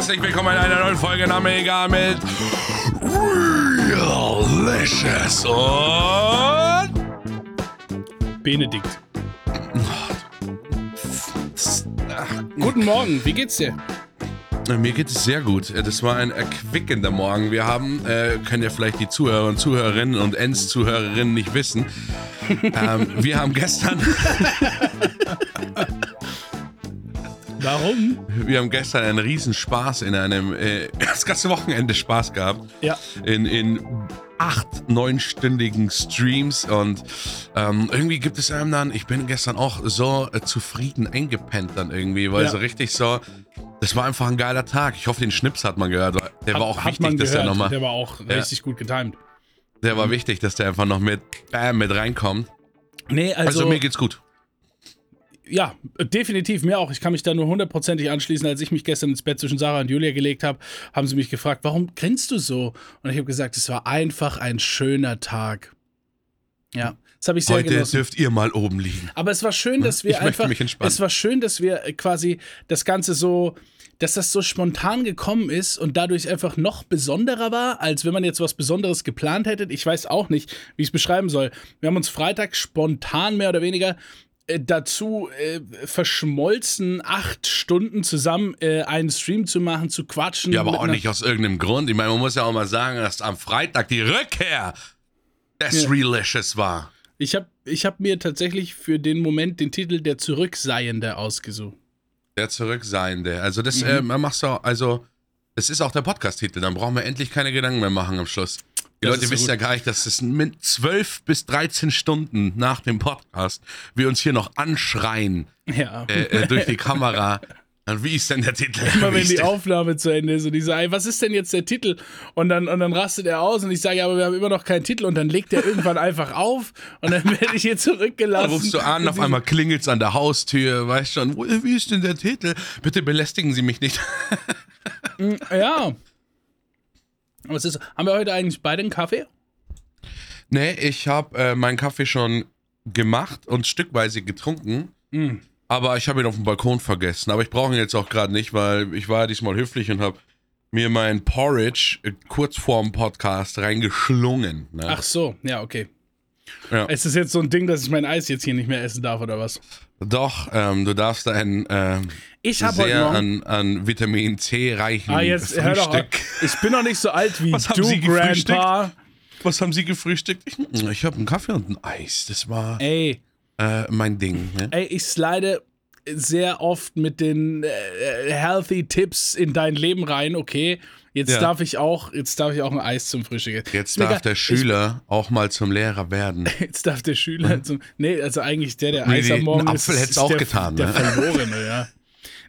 Herzlich willkommen in einer neuen Folge Name egal mit Realicious und Benedikt. Guten Morgen, wie geht's dir? Mir geht es sehr gut. Das war ein erquickender Morgen. Wir haben, äh, können ja vielleicht die Zuhörer und Zuhörerinnen und Ends-Zuhörerinnen nicht wissen. ähm, wir haben gestern. Warum? Wir haben gestern einen Riesenspaß in einem, äh, das ganze Wochenende Spaß gehabt. Ja. In, in acht, neunstündigen Streams und ähm, irgendwie gibt es einem dann, ich bin gestern auch so äh, zufrieden eingepennt dann irgendwie, weil Ja. so richtig so, das war einfach ein geiler Tag. Ich hoffe, den Schnips hat man gehört. Der war auch Hat wichtig, dass der nochmal, Der war auch richtig gut getimt. der war wichtig, dass der einfach noch mit, bam, mit reinkommt. Nee, Also, also, mir geht's gut. Ja, definitiv mir auch. Ich kann mich da nur hundertprozentig anschließen. Als ich mich gestern ins Bett zwischen Sarah und Julia gelegt habe, haben sie mich gefragt, warum grinst du so? Und ich habe gesagt, es war einfach ein schöner Tag. Ja, das habe ich sehr Heute genossen. dürft ihr mal oben liegen. Aber es war schön, dass wir Ich möchte einfach. mich entspannen. Es war schön, dass wir äh, quasi das Ganze so, dass das so spontan gekommen ist und dadurch einfach noch besonderer war, als wenn man jetzt was Besonderes geplant hätte. Ich weiß auch nicht, wie ich es beschreiben soll. Wir haben uns Freitag spontan mehr oder weniger dazu äh, verschmolzen, acht Stunden zusammen äh, einen Stream zu machen, zu quatschen. Ja, aber auch nicht aus irgendeinem Grund. Ich meine, man muss ja auch mal sagen, dass am Freitag die Rückkehr des Ja. Realicious war. Ich habe ich hab mir tatsächlich für den Moment den Titel Der Zurückseiende ausgesucht. Der Zurückseiende. Also das Mhm. äh, man macht's auch, also das ist auch der Podcast-Titel. Dann brauchen wir endlich keine Gedanken mehr machen am Schluss. Die Das Leute so wissen gut. ja gar nicht, dass es mit 12 bis 13 Stunden nach dem Podcast wir uns hier noch anschreien Ja. äh, äh, durch die Kamera. Wie ist denn der Titel? Immer wenn die Aufnahme zu Ende ist und ich sage, was ist denn jetzt der Titel? Und dann, und dann rastet er aus und ich sage, ja, aber wir haben immer noch keinen Titel und dann legt er irgendwann einfach auf und dann werde ich hier zurückgelassen. Dann rufst du an, auf einmal klingelt's an der Haustür, weißt schon, wie ist denn der Titel? Bitte belästigen Sie mich nicht. Ja. Es ist, haben wir heute eigentlich beide einen Kaffee? Nee, ich habe äh, meinen Kaffee schon gemacht und stückweise getrunken. Mm. Aber ich habe ihn auf dem Balkon vergessen. Aber ich brauche ihn jetzt auch gerade nicht, weil ich war ja diesmal höflich und habe mir mein Porridge äh, kurz vorm Podcast reingeschlungen. Ne? Ach so, ja, okay. Ja. Ist es jetzt so ein Ding, dass ich mein Eis jetzt hier nicht mehr essen darf oder was? Doch, ähm, du darfst ein ähm, Ich habe heute Morgen. an, an Vitamin C reichen Ah, jetzt hör doch. Frühstück. Ich bin noch nicht so alt wie Was haben du, Sie gefrühstückt? Grandpa. Was haben Sie gefrühstückt? Ich, ich habe einen Kaffee und ein Eis. Das war Ey, äh, mein Ding. Ne? Ey, ich slide sehr oft mit den äh, healthy Tipps in dein Leben rein, okay. Jetzt Ja. darf ich auch, jetzt darf ich auch ein Eis zum Frühstück. Jetzt mir darf der Schüler auch mal zum Lehrer werden. Ich, jetzt darf der Schüler zum. Nee, also eigentlich der, der Nee, Eis am Morgen einen ist, Apfel hätt's ist auch der, getan, Der ne? Verlorene, ja.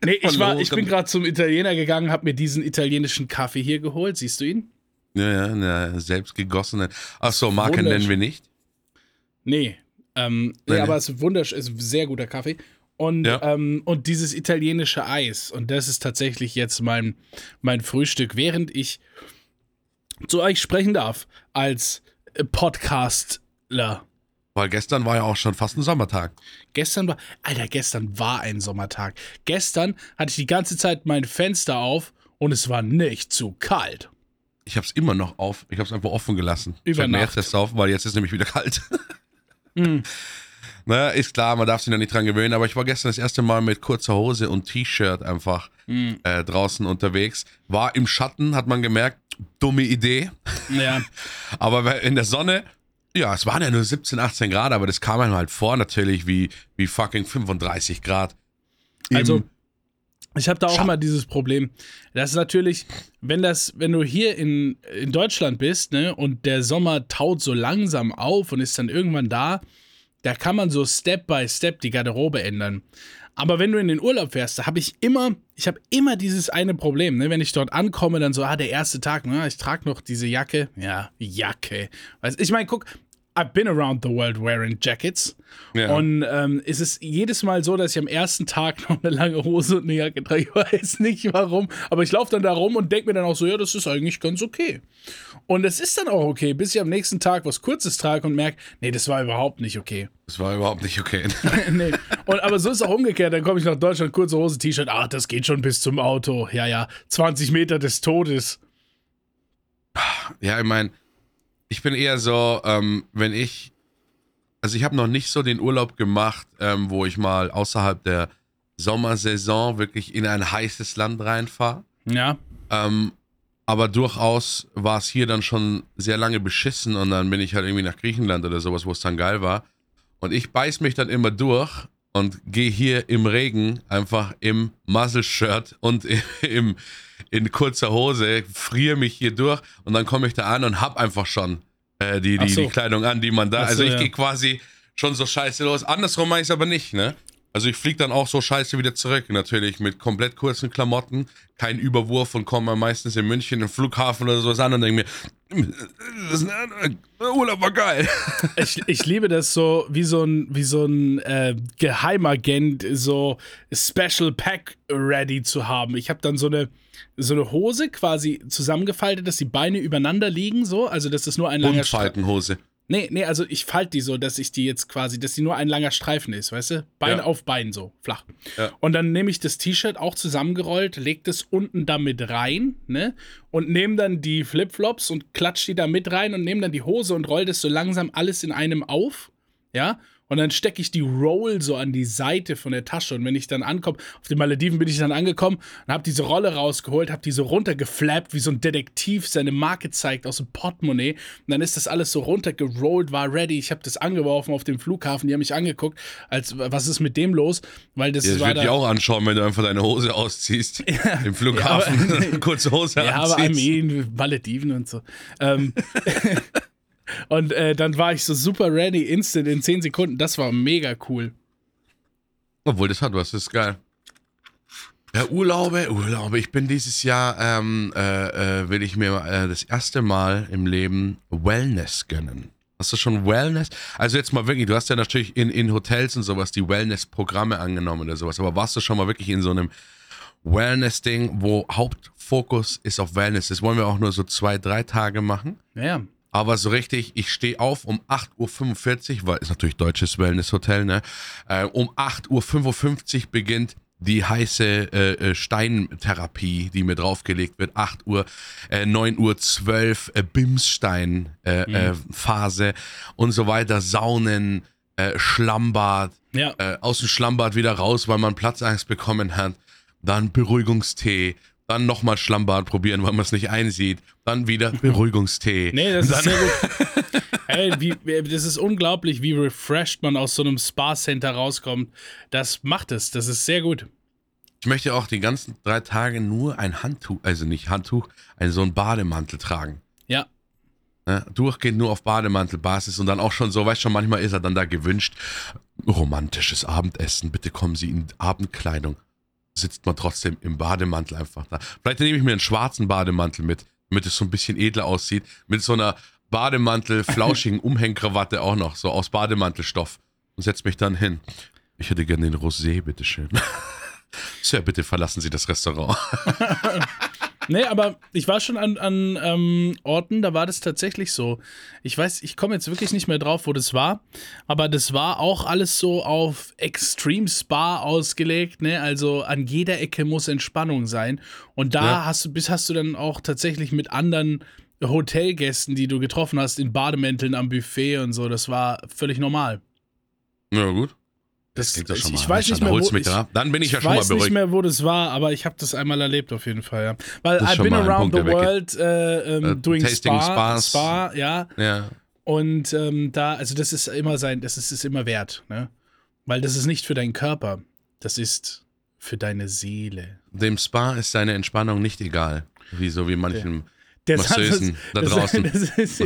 Nee, ich, war, ich bin gerade zum Italiener gegangen, habe mir diesen italienischen Kaffee hier geholt. Siehst du ihn? Ja, ja, na, selbst gegossene. Achso, Marke Wunderschön. nennen wir nicht. Nee. Ähm, nee, Nee, nee. aber es ist wunderschön, es ist ein sehr guter Kaffee. Und, Ja. ähm, und dieses italienische Eis. Und das ist tatsächlich jetzt mein, mein Frühstück, während ich zu euch sprechen darf als Podcastler. Weil gestern war ja auch schon fast ein Sommertag. Gestern war, Alter, gestern war ein Sommertag. Gestern hatte ich die ganze Zeit mein Fenster auf und es war nicht zu kalt. Ich habe es immer noch auf. Ich habe es einfach offen gelassen. Über ich Nacht. jetzt auf, weil jetzt ist nämlich wieder kalt. Mhm. Naja, ist klar, man darf sich da nicht dran gewöhnen, aber ich war gestern das erste Mal mit kurzer Hose und T-Shirt einfach Mhm. äh, draußen unterwegs. War im Schatten, hat man gemerkt, dumme Idee. Ja, Aber in der Sonne, ja, es waren ja nur 17, 18 Grad, aber das kam einem halt vor natürlich wie, wie fucking 35 Grad. Also, ich habe da auch Scha- immer dieses Problem. Das ist natürlich, wenn das, wenn du hier in, in Deutschland bist, ne, und der Sommer taut so langsam auf und ist dann irgendwann da, da kann man so Step by Step die Garderobe ändern. Aber wenn du in den Urlaub fährst, da habe ich immer, ich habe immer dieses eine Problem, ne? Wenn ich dort ankomme, dann so, ah, der erste Tag, na, ich trage noch diese Jacke. Ja, Jacke. Weißt, ich meine, guck, I've been around the world wearing jackets. Ja. Und ähm, es ist jedes Mal so, dass ich am ersten Tag noch eine lange Hose und eine Jacke trage. Ich weiß nicht warum, aber ich laufe dann da rum und denke mir dann auch so, ja, das ist eigentlich ganz okay. Und es ist dann auch okay, bis ich am nächsten Tag was Kurzes trage und merke, nee, das war überhaupt nicht okay. Das war überhaupt nicht okay. nee. Und, aber so ist es auch umgekehrt. Dann komme ich nach Deutschland, kurze Hose, T-Shirt. Ach, das geht schon bis zum Auto. Ja, ja. 20 Meter des Todes. Ja, ich meine, ich bin eher so, ähm, wenn ich, also ich habe noch nicht so den Urlaub gemacht, ähm, wo ich mal außerhalb der Sommersaison wirklich in ein heißes Land reinfahre. Ja. Ähm, aber durchaus war es hier dann schon sehr lange beschissen und dann bin ich halt irgendwie nach Griechenland oder sowas, wo es dann geil war. Und ich beiß mich dann immer durch und gehe hier im Regen einfach im Muzzle-Shirt und im, in kurzer Hose, friere mich hier durch und dann komme ich da an und hab einfach schon äh, die, die, so. die Kleidung an, die man da. Ach so, also ich ja. gehe quasi schon so scheiße los. Andersrum mache ich es aber nicht, ne? Also ich fliege dann auch so scheiße wieder zurück, natürlich mit komplett kurzen Klamotten, kein Überwurf und komme meistens in München im Flughafen oder sowas an und denke mir, das ist ein, Urlaub war geil. Ich, ich liebe das so, wie so ein, wie so ein äh, Geheimagent, so Special Pack ready zu haben. Ich habe dann so eine, so eine Hose quasi zusammengefaltet, dass die Beine übereinander liegen, so. Also, dass das nur ein langer Streifen. Nee, nee, also ich falte die so, dass ich die jetzt quasi, dass die nur ein langer Streifen ist, weißt du? Bein Ja. auf Bein so, flach. Ja. Und dann nehme ich das T-Shirt auch zusammengerollt, leg das unten damit rein, ne? Und nehme dann die Flipflops und klatsch die da mit rein und nehme dann die Hose und roll das so langsam alles in einem auf, ja? Und dann stecke ich die Roll so an die Seite von der Tasche. Und wenn ich dann ankomme, auf den Malediven bin ich dann angekommen und habe diese Rolle rausgeholt, habe die so runtergeflappt, wie so ein Detektiv seine Marke zeigt aus dem Portemonnaie. Und dann ist das alles so runtergerollt, war ready. Ich habe das angeworfen auf dem Flughafen. Die haben mich angeguckt, als was ist mit dem los? Weil das Das war würde da. ich auch anschauen, wenn du einfach deine Hose ausziehst. Im Flughafen Ja, aber- kurze Hose Ja, aber anziehst. I mean, Malediven und so. Ähm, und äh, dann war ich so super ready, instant in 10 Sekunden. Das war mega cool. Obwohl, das hat was, das ist geil. Ja, Urlaube, Urlaube. Ich bin dieses Jahr, ähm, äh, äh, will ich mir äh, das erste Mal im Leben Wellness gönnen. Hast du schon Wellness? Also jetzt mal wirklich, du hast ja natürlich in, in Hotels und sowas die Wellness-Programme angenommen oder sowas, aber warst du schon mal wirklich in so einem Wellness-Ding, wo Hauptfokus ist auf Wellness? Das wollen wir auch nur so zwei, drei Tage machen. Ja, ja. Aber so richtig, ich stehe auf um 8.45 Uhr, weil ist natürlich deutsches Wellness-Hotel, ne? Äh, um 8.55 Uhr beginnt die heiße äh, äh, Steintherapie, die mir draufgelegt wird. 8 Uhr, äh, 9 Uhr 12 äh, Bimsstein äh, äh, Phase und so weiter. Saunen, äh, Schlammbad, Ja. aus dem Schlammbad wieder raus, weil man Platzangst bekommen hat. Dann Beruhigungstee. Dann nochmal Schlammbad probieren, weil man es nicht einsieht. Dann wieder Beruhigungstee. Nee, das ist sehr gut. Ey, wie, das ist unglaublich, wie refreshed man aus so einem Spa-Center rauskommt. Das macht es. Das ist sehr gut. Ich möchte auch die ganzen drei Tage nur ein Handtuch, also nicht Handtuch, ein, so ein Bademantel tragen. Ja. Ne? Durchgehend nur auf Bademantelbasis und dann auch schon so, weißt schon, manchmal ist er dann da gewünscht, romantisches Abendessen, bitte kommen Sie in Abendkleidung. Sitzt man trotzdem im Bademantel einfach da. Vielleicht nehme ich mir einen schwarzen Bademantel mit, damit es so ein bisschen edler aussieht, mit so einer Bademantel-flauschigen Umhängkrawatte auch noch, so aus Bademantelstoff und setze mich dann hin. Ich hätte gerne den Rosé, bitteschön. Sir, bitte verlassen Sie das Restaurant. Nee, aber ich war schon an, an ähm, Orten, da war das tatsächlich so. Ich weiß, ich komme jetzt wirklich nicht mehr drauf, wo das war, aber das war auch alles so auf Extreme Spa ausgelegt, ne? Also an jeder Ecke muss Entspannung sein. Und da Ja. hast du, bis hast du dann auch tatsächlich mit anderen Hotelgästen, die du getroffen hast, in Bademänteln am Buffet und so, das war völlig normal. Na gut. Das, ich, schon ich mal. weiß nicht mehr, wo, ich, da. Dann bin ich, ich ja schon mal weiß nicht beruhigt. mehr, wo das war, aber ich habe das einmal erlebt auf jeden Fall, ja. Weil Das ist I've been around Punkt, the der world äh, ähm, Äh, doing tasting Spa, Spas. Spa, ja. Ja. Und ähm, da, also das ist immer sein, das ist es immer wert, ne? Weil das ist nicht für deinen Körper, das ist für deine Seele. Dem Spa ist seine Entspannung nicht egal. Wie so wie manchem Der Masseusen da das, draußen. Das ist,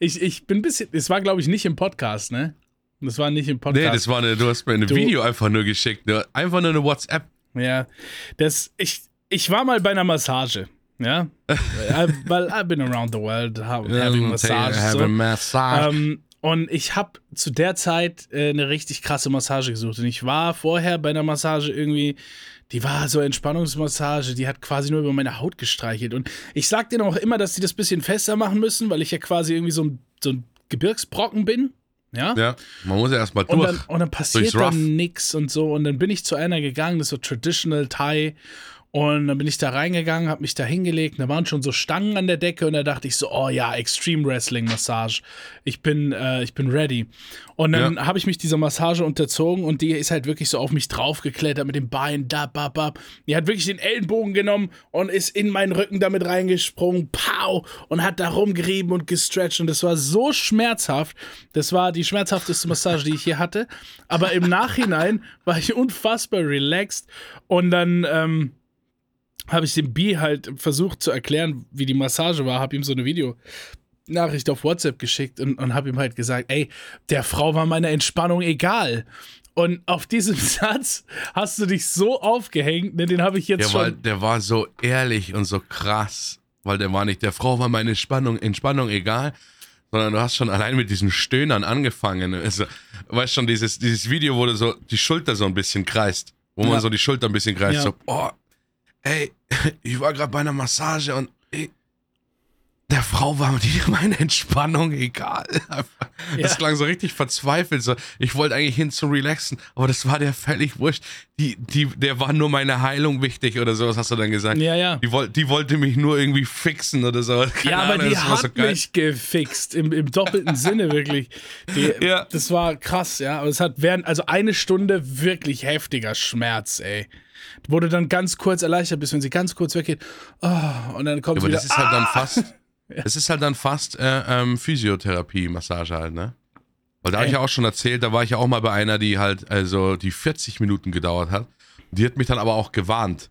ich, ich bin ein bisschen, es war glaube ich nicht im Podcast, ne? Das war nicht im Podcast. Nee, das war eine, du hast mir ein Video einfach nur geschickt. Nur- Einfach nur eine WhatsApp. Ja, das, ich, ich war mal bei einer Massage, ja, I, weil I've been around the world ha- having massages. Have So. a massage. Ähm, Und ich habe zu der Zeit äh, eine richtig krasse Massage gesucht. Und ich war vorher bei einer Massage irgendwie, die war so Entspannungsmassage, die hat quasi nur über meine Haut gestreichelt. Und ich sag denen auch immer, dass die das ein bisschen fester machen müssen, weil ich ja quasi irgendwie so ein, so ein Gebirgsbrocken bin. Ja? Ja, man muss ja erstmal Und durch. dann, und dann passiert dann nix und so. Und dann bin ich zu einer gegangen, das ist so Traditional Thai. Und dann bin ich da reingegangen, habe mich da hingelegt. Und da waren schon so Stangen an der Decke. Und da dachte ich so, oh ja, Extreme Wrestling Massage. Ich bin, äh, ich bin ready. Und dann habe ich mich dieser Massage unterzogen. Und die ist halt wirklich so auf mich draufgeklettert mit dem Bein. Da, ba, ba. Die hat wirklich den Ellenbogen genommen und ist in meinen Rücken damit reingesprungen. Pow! Und hat da rumgerieben und gestretcht. Und das war so schmerzhaft. Das war die schmerzhafteste Massage, die ich hier hatte. Aber im Nachhinein war ich unfassbar relaxed. Und dann, ähm, habe ich dem B halt versucht zu erklären, wie die Massage war, habe ihm so eine Videonachricht auf WhatsApp geschickt und, und habe ihm halt gesagt, ey, der Frau war meine Entspannung egal. Und auf diesem Satz hast du dich so aufgehängt, ne, den habe ich jetzt Der war, schon. der war so ehrlich und so krass, weil der war nicht, der Frau war meine Spannung, Entspannung egal, sondern du hast schon allein mit diesen Stöhnern angefangen. Also, weißt schon, dieses, dieses Video, wo du so die Schulter so ein bisschen kreist, wo man Ja. so die Schulter ein bisschen kreist, Ja. so, oh, ey, ich war gerade bei einer Massage und ey, der Frau war meine Entspannung egal. Das Ja. klang so richtig verzweifelt. So, ich wollte eigentlich hin zum Relaxen, aber das war der völlig wurscht. Die, die, der war nur meine Heilung wichtig oder sowas, hast du dann gesagt. Ja, ja. Die, die wollte mich nur irgendwie fixen oder so. Keine Ja, aber Ahnung, die so hat geil. mich gefixt, im, im doppelten Sinne wirklich. Die, Ja. Das war krass, ja. Aber es hat während, also eine Stunde wirklich heftiger Schmerz, ey. Du dann ganz kurz erleichtert bist, wenn sie ganz kurz weggeht. Oh, und dann kommt Aber wieder. das ist halt dann fast, das ist halt dann fast äh, ähm, Physiotherapie, Massage halt, ne? Weil da habe ich ja auch schon erzählt, da war ich ja auch mal bei einer, die halt, also die 40 Minuten gedauert hat. Die hat mich dann aber auch gewarnt.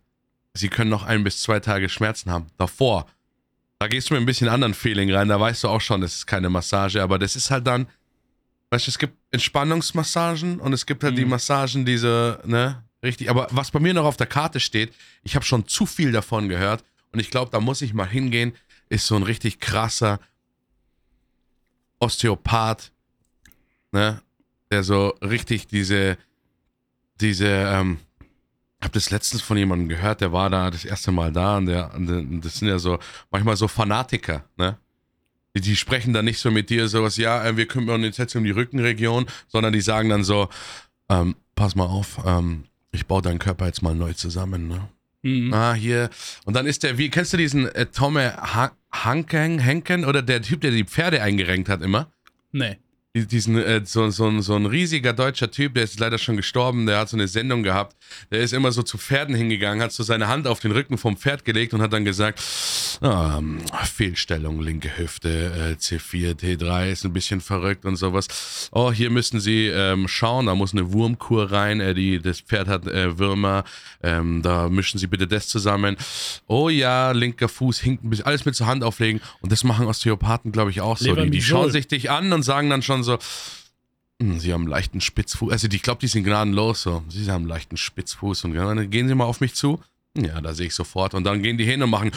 Sie können noch ein bis zwei Tage Schmerzen haben. Davor. Da gehst du mit ein bisschen anderen Feeling rein, da weißt du auch schon, das ist keine Massage, aber das ist halt dann, weißt du, es gibt Entspannungsmassagen und es gibt halt die Mhm. Massagen, diese, ne, richtig. Aber was bei mir noch auf der Karte steht, ich habe schon zu viel davon gehört und ich glaube, da muss ich mal hingehen, ist so ein richtig krasser Osteopath, ne, der so richtig diese, diese, ähm, ich habe das letztens von jemandem gehört, der war da das erste Mal da und der, und das sind ja so manchmal so Fanatiker, ne? Die, die sprechen dann nicht so mit dir sowas, ja, äh, wir kümmern uns jetzt um die Rückenregion, sondern die sagen dann so, ähm, pass mal auf, ähm, ich baue deinen Körper jetzt mal neu zusammen, ne? Mhm. Ah, hier. Und dann ist der, wie, kennst du diesen äh, Tomme ha Hanken, Henken oder der Typ, der die Pferde eingerenkt hat immer? Nee. Die- Diesen, äh, so, so, ein- so ein riesiger deutscher Typ, der ist leider schon gestorben, der hat so eine Sendung gehabt. Der ist immer so zu Pferden hingegangen, hat so seine Hand auf den Rücken vom Pferd gelegt und hat dann gesagt, ähm, Fehlstellung, linke Hüfte, äh, C4, T3 ist ein bisschen verrückt und sowas. Oh, hier müssen Sie ähm, schauen, da muss eine Wurmkur rein, äh, die, das Pferd hat äh, Würmer, ähm, da mischen Sie bitte das zusammen. Oh ja, linker Fuß hinkt ein bisschen, alles mit zur Hand auflegen und das machen Osteopathen, glaube ich, auch so. Die, die schauen sich dich an und sagen dann schon so, "Hm, Sie haben einen leichten Spitzfuß. Also ich glaube, die sind gnadenlos so. Sie haben einen leichten Spitzfuß und dann gehen Sie mal auf mich zu. Ja, da sehe ich sofort. Und dann gehen die hin und machen.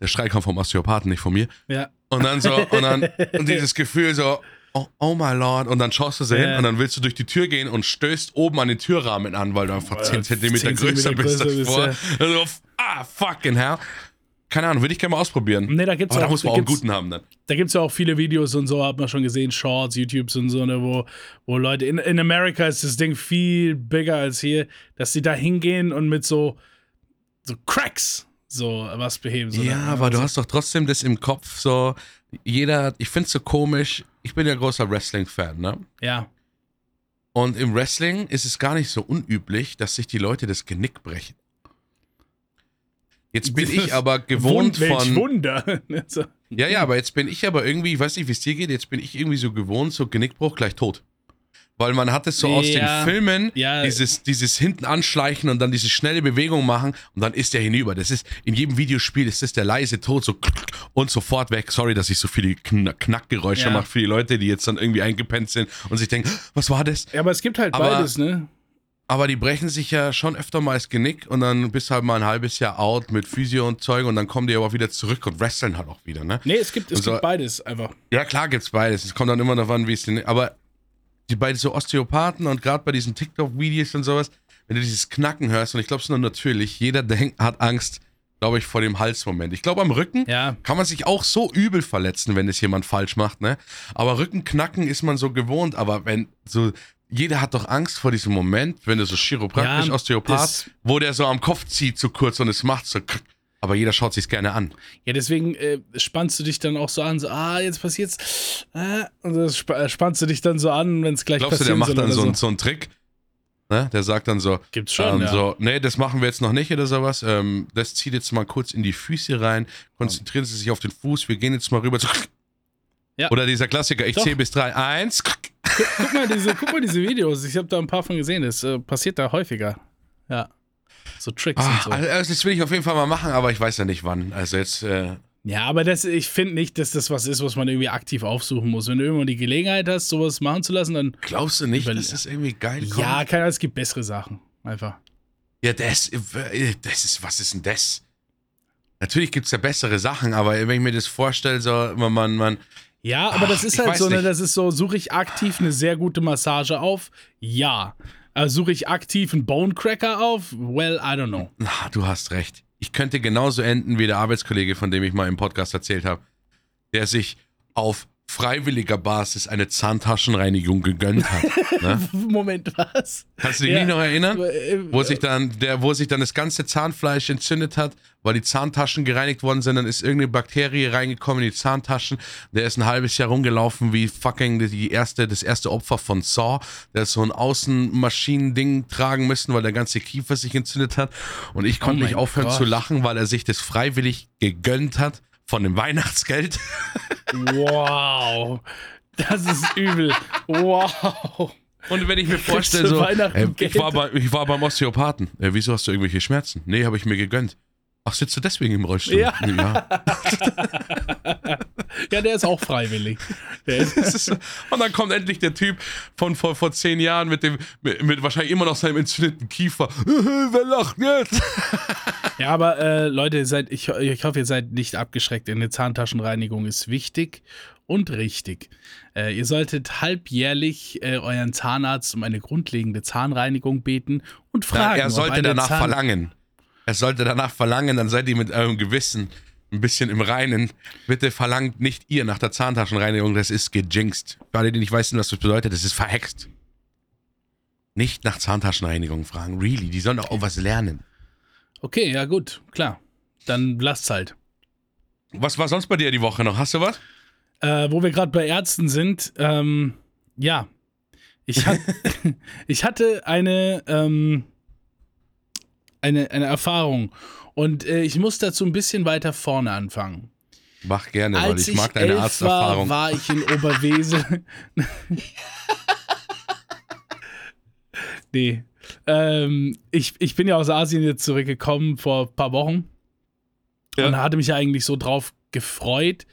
Der Schrei kam vom Osteopathen, nicht von mir. Ja. Und dann so, und dann und dieses Gefühl so, oh, oh my Lord. Und dann schaust du sie hin Ja. und dann willst du durch die Tür gehen und stößt oben an den Türrahmen an, weil du einfach 10 Zentimeter 10 größer Zentimeter bist größer als bist, vorher. Also, ah, fucking hell. Keine Ahnung, würde ich gerne mal ausprobieren. Nee, da gibt's Aber da auch- muss man da auch einen guten haben dann. Da gibt es ja auch viele Videos und so, hat man schon gesehen, Shorts, YouTubes und so, ne, wo, wo Leute, in, in Amerika ist das Ding viel bigger als hier, dass sie da hingehen und mit so, so Cracks so was beheben. So, Ja, ne? aber du hast doch trotzdem das im Kopf so, jeder, ich find's so komisch, ich bin ja großer Wrestling-Fan, ne? Ja, Und im Wrestling ist es gar nicht so unüblich, dass sich die Leute das Genick brechen. Jetzt bin ich aber gewohnt Wund, von. Wunder. so. Ja, ja, aber jetzt bin ich aber irgendwie, ich weiß nicht, wie es dir geht, jetzt bin ich irgendwie so gewohnt, so Genickbruch gleich tot. Weil man hat es so aus Ja, den Filmen, ja. dieses, dieses hinten anschleichen und dann diese schnelle Bewegung machen und dann ist der hinüber. Das ist, in jedem Videospiel ist das der leise Tod, so und sofort weg. Sorry, dass ich so viele Kn Knackgeräusche Ja. mache für die Leute, die jetzt dann irgendwie eingepennt sind und sich denken, was war das? Ja, aber es gibt halt Aber- beides, ne? Aber die brechen sich ja schon öfter mal das Genick und dann bist halt mal ein halbes Jahr out mit Physio und Zeug und dann kommen die aber wieder zurück und wresteln halt auch wieder, ne? Nee, es gibt, es so, gibt beides einfach. Ja, klar gibt's beides. Es kommt dann immer davon, wie es denn. Aber die bei so Osteopathen und gerade bei diesen TikTok-Videos und sowas, wenn du dieses Knacken hörst, und ich glaube es nur natürlich, jeder denkt, hat Angst, glaube ich, vor dem Halsmoment. Ich glaube, am Rücken ja. kann man sich auch so übel verletzen, wenn es jemand falsch macht, ne? Aber Rückenknacken ist man so gewohnt, aber wenn so jeder hat doch Angst vor diesem Moment, wenn du so chiropraktisch ja, Osteopath, wo der so am Kopf zieht zu so kurz und es macht so. Aber jeder schaut sich's gerne an. Ja, deswegen äh, spannst du dich dann auch so an, so, ah, jetzt passiert's. Äh, und das sp äh, spannst du dich dann so an, wenn es gleich Glaubst passiert. Glaubst du, der macht dann so, so. so einen Trick? Ne? Der sagt dann so, Gibt's schon, ähm, ja. so, nee, das machen wir jetzt noch nicht oder sowas. Ähm, das zieht jetzt mal kurz in die Füße rein, konzentrieren Sie sich auf den Fuß, wir gehen jetzt mal rüber. So, ja. Oder dieser Klassiker, ich zähle bis drei, eins. Guck, mal diese, guck mal diese Videos, ich habe da ein paar von gesehen, das äh, passiert da häufiger. Ja. So Tricks ah, und so. Also das will ich auf jeden Fall mal machen, aber ich weiß ja nicht wann. Also jetzt. Äh ja, aber das, ich finde nicht, dass das was ist, was man irgendwie aktiv aufsuchen muss. Wenn du irgendwann die Gelegenheit hast, sowas machen zu lassen, dann. Glaubst du nicht, dass das irgendwie geil kommt? Ja, keine Ahnung, es gibt bessere Sachen. Einfach. Ja, das, äh, das ist, was ist denn das? Natürlich gibt es ja bessere Sachen, aber wenn ich mir das vorstelle, so, man, man, ja, aber Ach, das ist halt so, ne, das ist so, suche ich aktiv eine sehr gute Massage auf? Ja. Also suche ich aktiv einen Bonecracker auf? Well, I don't know. Na, du hast recht. Ich könnte genauso enden wie der Arbeitskollege, von dem ich mal im Podcast erzählt habe, der sich auf freiwilliger Basis eine Zahntaschenreinigung gegönnt hat. Ne? Moment, was? Kannst du dich ja. nicht noch erinnern? Äh, wo sich dann, der, wo sich dann das ganze Zahnfleisch entzündet hat, weil die Zahntaschen gereinigt worden sind, dann ist irgendeine Bakterie reingekommen in die Zahntaschen. Der ist ein halbes Jahr rumgelaufen wie fucking die erste, das erste Opfer von Saw. Der hat so ein Außenmaschinending tragen müssen, weil der ganze Kiefer sich entzündet hat. Und ich konnte oh nicht aufhören Gott. zu lachen, weil er sich das freiwillig gegönnt hat von dem Weihnachtsgeld. Wow. Das ist übel. Wow. Und wenn ich mir vorstelle, so, ey, ich, war bei, ich war beim Osteopathen. Äh, wieso hast du irgendwelche Schmerzen? Nee, habe ich mir gegönnt. Ach, sitzt du deswegen im Rollstuhl? Ja. Ja, ja der ist auch freiwillig. Ist, und dann kommt endlich der Typ von vor, vor zehn Jahren mit dem, mit, mit wahrscheinlich immer noch seinem entzündeten Kiefer. Wer lacht jetzt? Ja, aber äh, Leute, seid, ich, ich hoffe, ihr seid nicht abgeschreckt. Eine Zahntaschenreinigung ist wichtig und richtig. Äh, ihr solltet halbjährlich äh, euren Zahnarzt um eine grundlegende Zahnreinigung beten und fragen. Ja, er sollte danach Zahn verlangen. Er sollte danach verlangen, dann seid ihr mit eurem Gewissen ein bisschen im Reinen. Bitte verlangt nicht ihr nach der Zahntaschenreinigung, das ist gejinxt. Für alle, die nicht wissen, was das bedeutet, das ist verhext. Nicht nach Zahntaschenreinigung fragen, really, die sollen doch auch was lernen. Okay, ja gut, klar. Dann lasst's halt. Was war sonst bei dir die Woche noch? Hast du was? Äh, wo wir gerade bei Ärzten sind, ähm, ja. Ich, hat, ich hatte eine, ähm, eine, eine Erfahrung. Und äh, ich muss dazu ein bisschen weiter vorne anfangen. Mach gerne, Als weil ich, mag deine Arzterfahrung. War, war ich in Oberwesel. nee. Ähm, ich, ich bin ja aus Asien jetzt zurückgekommen vor ein paar Wochen. Ja. Und hatte mich ja eigentlich so drauf gefreut,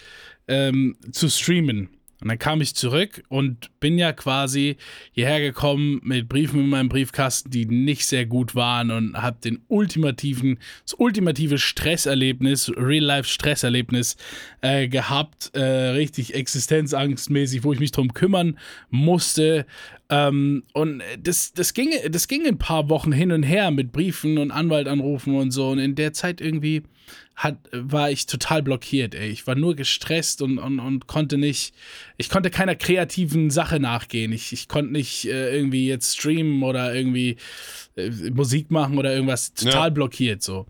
ähm, zu streamen. Und dann kam ich zurück und bin ja quasi hierher gekommen mit Briefen in meinem Briefkasten, die nicht sehr gut waren und habe den ultimativen, das ultimative Stresserlebnis, Real-Life-Stresserlebnis äh, gehabt, äh, richtig existenzangstmäßig, wo ich mich drum kümmern musste. Ähm, und das, das, ging, das ging ein paar Wochen hin und her mit Briefen und Anwalt anrufen und so. Und in der Zeit irgendwie hat, war ich total blockiert, ey. Ich war nur gestresst und, und, und konnte nicht, ich konnte keiner kreativen Sache nachgehen. Ich, ich konnte nicht äh, irgendwie jetzt streamen oder irgendwie äh, Musik machen oder irgendwas. Total ja. blockiert so.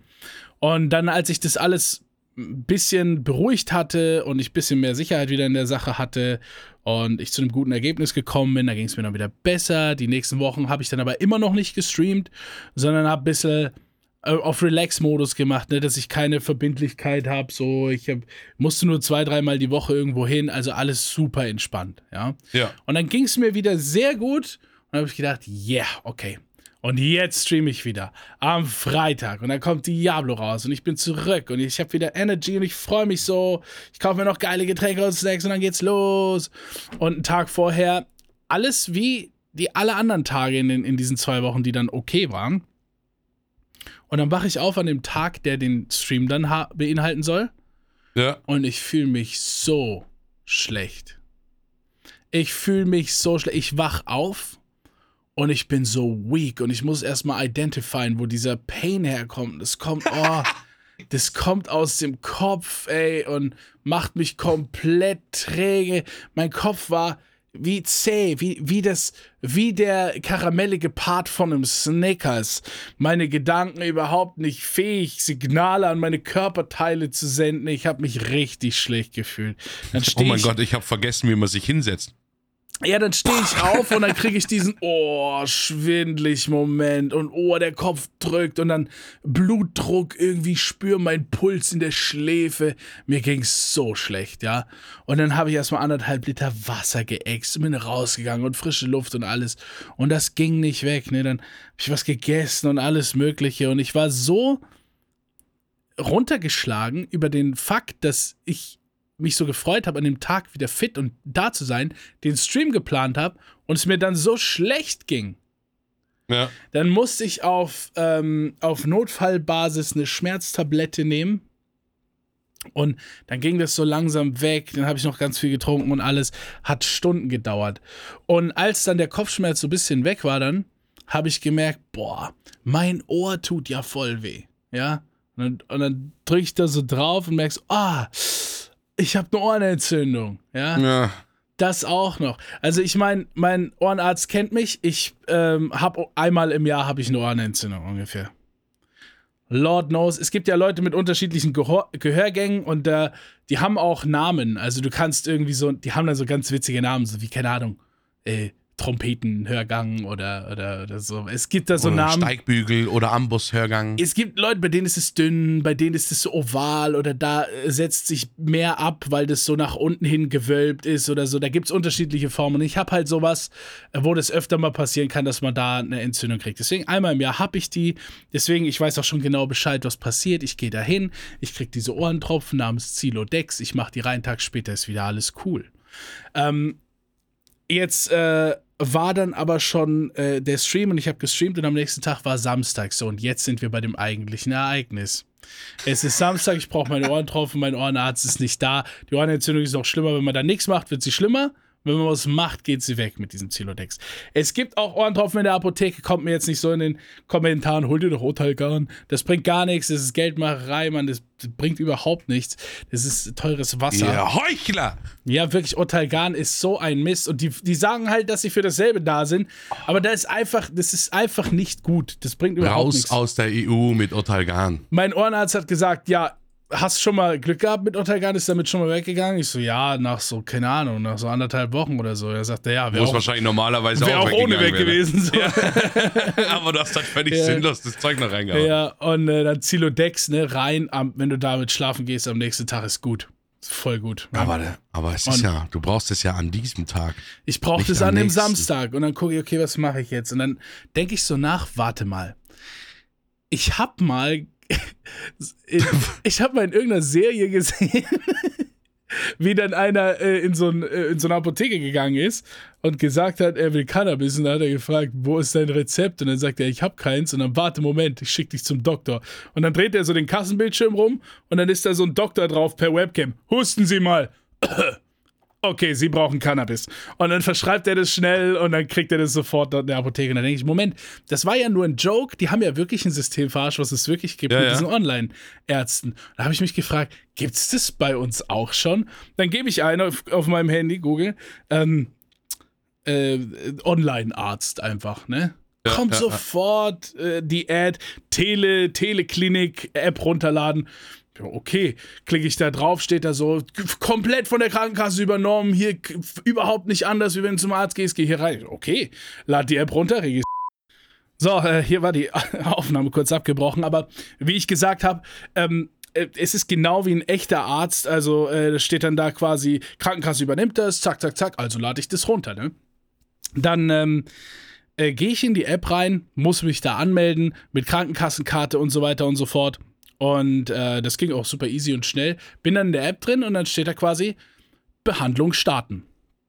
Und dann, als ich das alles ein bisschen beruhigt hatte und ich ein bisschen mehr Sicherheit wieder in der Sache hatte und ich zu einem guten Ergebnis gekommen bin, da ging es mir dann wieder besser. Die nächsten Wochen habe ich dann aber immer noch nicht gestreamt, sondern habe ein bisschen auf Relax-Modus gemacht, ne, dass ich keine Verbindlichkeit habe. So, ich hab, musste nur zwei, dreimal die Woche irgendwo hin, also alles super entspannt, ja. ja. Und dann ging es mir wieder sehr gut und habe ich gedacht, yeah, okay. Und jetzt streame ich wieder am Freitag und dann kommt Diablo raus und ich bin zurück und ich habe wieder Energy und ich freue mich so. Ich kaufe mir noch geile Getränke und Snacks und dann geht's los. Und einen Tag vorher alles wie die alle anderen Tage in, den, in diesen zwei Wochen, die dann okay waren. Und dann wache ich auf an dem Tag, der den Stream dann beinhalten soll. Ja. Und ich fühle mich so schlecht. Ich fühle mich so schlecht. Ich wach auf und ich bin so weak und ich muss erstmal identifizieren, wo dieser Pain herkommt. Das kommt, oh, das kommt aus dem Kopf, ey, und macht mich komplett träge. Mein Kopf war wie zäh, wie, wie das, wie der karamellige Part von einem Snickers. Meine Gedanken überhaupt nicht fähig, Signale an meine Körperteile zu senden. Ich habe mich richtig schlecht gefühlt. oh mein Gott, ich habe vergessen, wie man sich hinsetzt. Ja, dann stehe ich auf und dann kriege ich diesen oh schwindlig Moment und oh der Kopf drückt und dann Blutdruck irgendwie spüre mein Puls in der Schläfe. Mir ging's so schlecht, ja. Und dann habe ich erstmal anderthalb Liter Wasser geäxt und bin rausgegangen und frische Luft und alles und das ging nicht weg, ne? Dann habe ich was gegessen und alles mögliche und ich war so runtergeschlagen über den Fakt, dass ich mich so gefreut habe, an dem Tag wieder fit und da zu sein, den Stream geplant habe und es mir dann so schlecht ging. Ja. Dann musste ich auf, ähm, auf Notfallbasis eine Schmerztablette nehmen. Und dann ging das so langsam weg. Dann habe ich noch ganz viel getrunken und alles. Hat Stunden gedauert. Und als dann der Kopfschmerz so ein bisschen weg war, dann habe ich gemerkt, boah, mein Ohr tut ja voll weh. Ja. Und dann, dann drücke ich da so drauf und merkst, ah, oh, ich habe eine Ohrenentzündung. Ja? ja. Das auch noch. Also ich meine, mein Ohrenarzt kennt mich. Ich ähm, habe einmal im Jahr habe ich eine Ohrenentzündung ungefähr. Lord knows. Es gibt ja Leute mit unterschiedlichen Gehör Gehörgängen und äh, die haben auch Namen. Also du kannst irgendwie so, die haben dann so ganz witzige Namen, so wie, keine Ahnung, äh, Trompetenhörgang oder, oder, oder so. Es gibt da so oder Namen. Steigbügel oder Ambushörgang. Es gibt Leute, bei denen ist es dünn, bei denen ist es so oval oder da äh, setzt sich mehr ab, weil das so nach unten hin gewölbt ist oder so. Da gibt es unterschiedliche Formen. Ich habe halt sowas, äh, wo das öfter mal passieren kann, dass man da eine Entzündung kriegt. Deswegen einmal im Jahr habe ich die. Deswegen, ich weiß auch schon genau Bescheid, was passiert. Ich gehe dahin, ich kriege diese Ohrentropfen namens Zilodex. Ich mache die rein, Tag später ist wieder alles cool. Ähm, jetzt, äh, war dann aber schon äh, der Stream und ich habe gestreamt und am nächsten Tag war Samstag so und jetzt sind wir bei dem eigentlichen Ereignis. Es ist Samstag, ich brauche meine Ohren drauf und mein Ohrenarzt ist nicht da. Die Ohrenentzündung ist noch schlimmer, wenn man da nichts macht, wird sie schlimmer. Wenn man was macht, geht sie weg mit diesem Zilodex. Es gibt auch Ohrentropfen in der Apotheke, kommt mir jetzt nicht so in den Kommentaren, hol dir doch Otalgan. Das bringt gar nichts, das ist Geldmacherei, Mann, das bringt überhaupt nichts. Das ist teures Wasser. Ja, Heuchler! Ja, wirklich, Otalgan ist so ein Mist. Und die, die sagen halt, dass sie für dasselbe da sind, aber das ist einfach, das ist einfach nicht gut. Das bringt überhaupt Raus nichts. aus der EU mit Otalgan. Mein Ohrenarzt hat gesagt, ja, hast schon mal Glück gehabt mit Ottergan? Ist damit schon mal weggegangen? Ich so, ja, nach so, keine Ahnung, nach so anderthalb Wochen oder so. Er sagte, ja, wäre auch, wahrscheinlich normalerweise wär auch, auch ohne weg wäre. gewesen. So. Ja. Aber du hast halt völlig Ja. sinnlos das Zeug noch reingehauen. Ja, und äh, dann Zilodex, ne, rein, am, wenn du damit schlafen gehst am nächsten Tag, ist gut. Ist voll gut. Ja. Aber, aber es ist Und- ja, du brauchst es ja an diesem Tag. Ich das am an dem nächsten. Samstag und dann gucke ich, okay, was mache ich jetzt? Und dann denke ich so nach, warte mal. Ich hab mal, ich habe mal in irgendeiner Serie gesehen, wie dann einer äh, in, so ein, äh, in so eine Apotheke gegangen ist und gesagt hat, er will Cannabis. Und dann hat er gefragt, wo ist dein Rezept? Und dann sagt er, ich habe keins. Und dann warte, Moment, ich schicke dich zum Doktor. Und dann dreht er so den Kassenbildschirm rum und dann ist da so ein Doktor drauf per Webcam. Husten Sie mal. okay, Sie brauchen Cannabis. Und dann verschreibt er das schnell und dann kriegt er das sofort dort in der Apotheke. Und dann denke ich, Moment, das war ja nur ein Joke. Die haben ja wirklich ein System verarscht, was es wirklich gibt Ja, mit ja. diesen Online-Ärzten. Da habe ich mich gefragt, gibt es das bei uns auch schon? Dann gebe ich ein auf, auf meinem Handy, Google, ähm, äh, Online-Arzt einfach, ne? Ja, Kommt sofort äh, die Ad, Tele, Teleklinik-App runterladen. Okay, klicke ich da drauf, steht da so, komplett von der Krankenkasse übernommen, hier überhaupt nicht anders, wie wenn du zum Arzt gehst, geh hier rein. Okay, lad die App runter, registriere. So, äh, hier war die Aufnahme kurz abgebrochen, aber wie ich gesagt habe, ähm, äh, es ist genau wie ein echter Arzt, also äh, steht dann da quasi, Krankenkasse übernimmt das, zack, zack, zack, also lade ich das runter, ne? Dann ähm, äh, gehe ich in die App rein, muss mich da anmelden mit Krankenkassenkarte und so weiter und so fort. Und äh, das ging auch super easy und schnell. Bin dann in der App drin und dann steht da quasi Behandlung starten.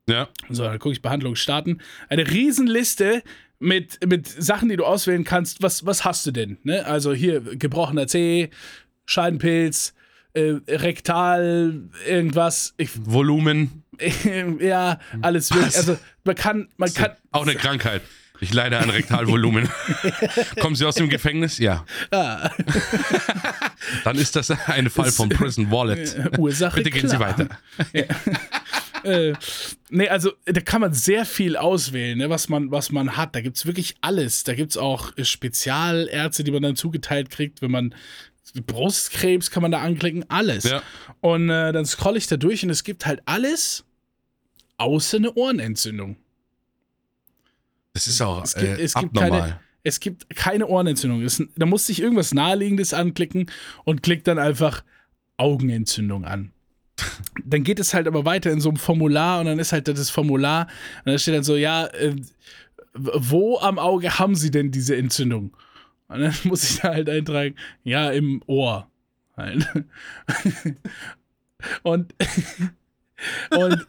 Ja. So, dann gucke ich Behandlung starten. Eine Riesenliste mit, mit Sachen, die du auswählen kannst. Was, was hast du denn? Ne? Also hier gebrochener Zeh, Scheidenpilz, äh, rektal, irgendwas. Ich, Volumen. ja, alles wirklich. Also man kann, man kann. Auch eine Krankheit. Ich leide an Rektalvolumen. Kommen Sie aus dem Gefängnis? Ja. Ah, Dann ist das ein Fall vom Prison Wallet. Ursache Bitte gehen Sie klar. weiter. äh, nee, also da kann man sehr viel auswählen, ne, was, man, was man hat. Da gibt es wirklich alles. Da gibt es auch äh, Spezialärzte, die man dann zugeteilt kriegt, wenn man Brustkrebs kann man da anklicken, alles. Ja. Und äh, dann scrolle ich da durch und es gibt halt alles außer eine Ohrenentzündung. Das ist auch Es gibt, äh, es gibt abnormal. keine. Es gibt keine Ohrenentzündung. Es, da musste ich irgendwas Naheliegendes anklicken und klick dann einfach Augenentzündung an. Dann geht es halt aber weiter in so einem Formular und dann ist halt das Formular und da steht dann so, ja, äh, wo am Auge haben Sie denn diese Entzündung? Und dann muss ich da halt eintragen, ja, im Ohr. Halt. Und, und,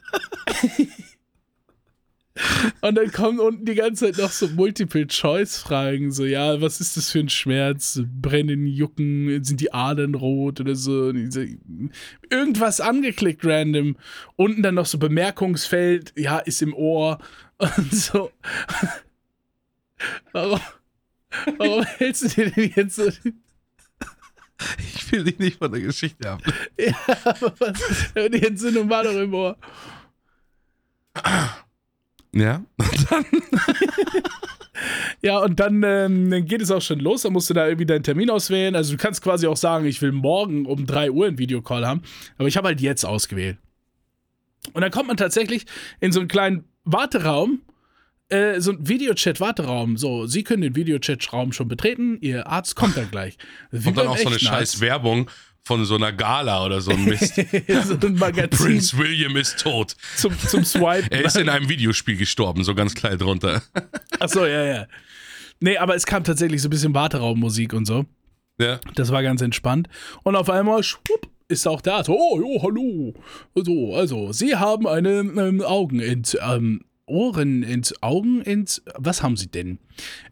und dann kommen unten die ganze Zeit noch so Multiple-Choice-Fragen, so, ja, was ist das für ein Schmerz? Brennen, jucken, sind die Adern rot oder so? Irgendwas angeklickt random. Unten dann noch so Bemerkungsfeld, ja, ist im Ohr und so. Warum, warum hältst du dir denn jetzt so Ich will dich nicht von der Geschichte ab. Ja, aber was? Die Entzündung war doch im Ohr. Ja? Ja, und dann, ähm, dann geht es auch schon los. Dann musst du da irgendwie deinen Termin auswählen. Also du kannst quasi auch sagen, ich will morgen um 3 Uhr einen Videocall haben. Aber ich habe halt jetzt ausgewählt. Und dann kommt man tatsächlich in so einen kleinen Warteraum, äh, so ein Videochat-Warteraum. So, Sie können den Videochat-Raum schon betreten, Ihr Arzt kommt dann gleich. Wie Und dann auch so eine scheiß. Werbung von so einer Gala oder so ein Mist. so ein Magazin Prince William ist tot. zum, zum Swipen. Er ist in einem Videospiel gestorben, so ganz klein drunter. Achso, ja, ja. Nee, aber es kam tatsächlich so ein bisschen Warteraummusik und so. Ja. Das war ganz entspannt. Und auf einmal, schwupp, ist auch da. So, oh, jo, hallo. So, also, Sie haben eine ähm, Augenent, ähm, Ohren ins Augen ins. Was haben Sie denn?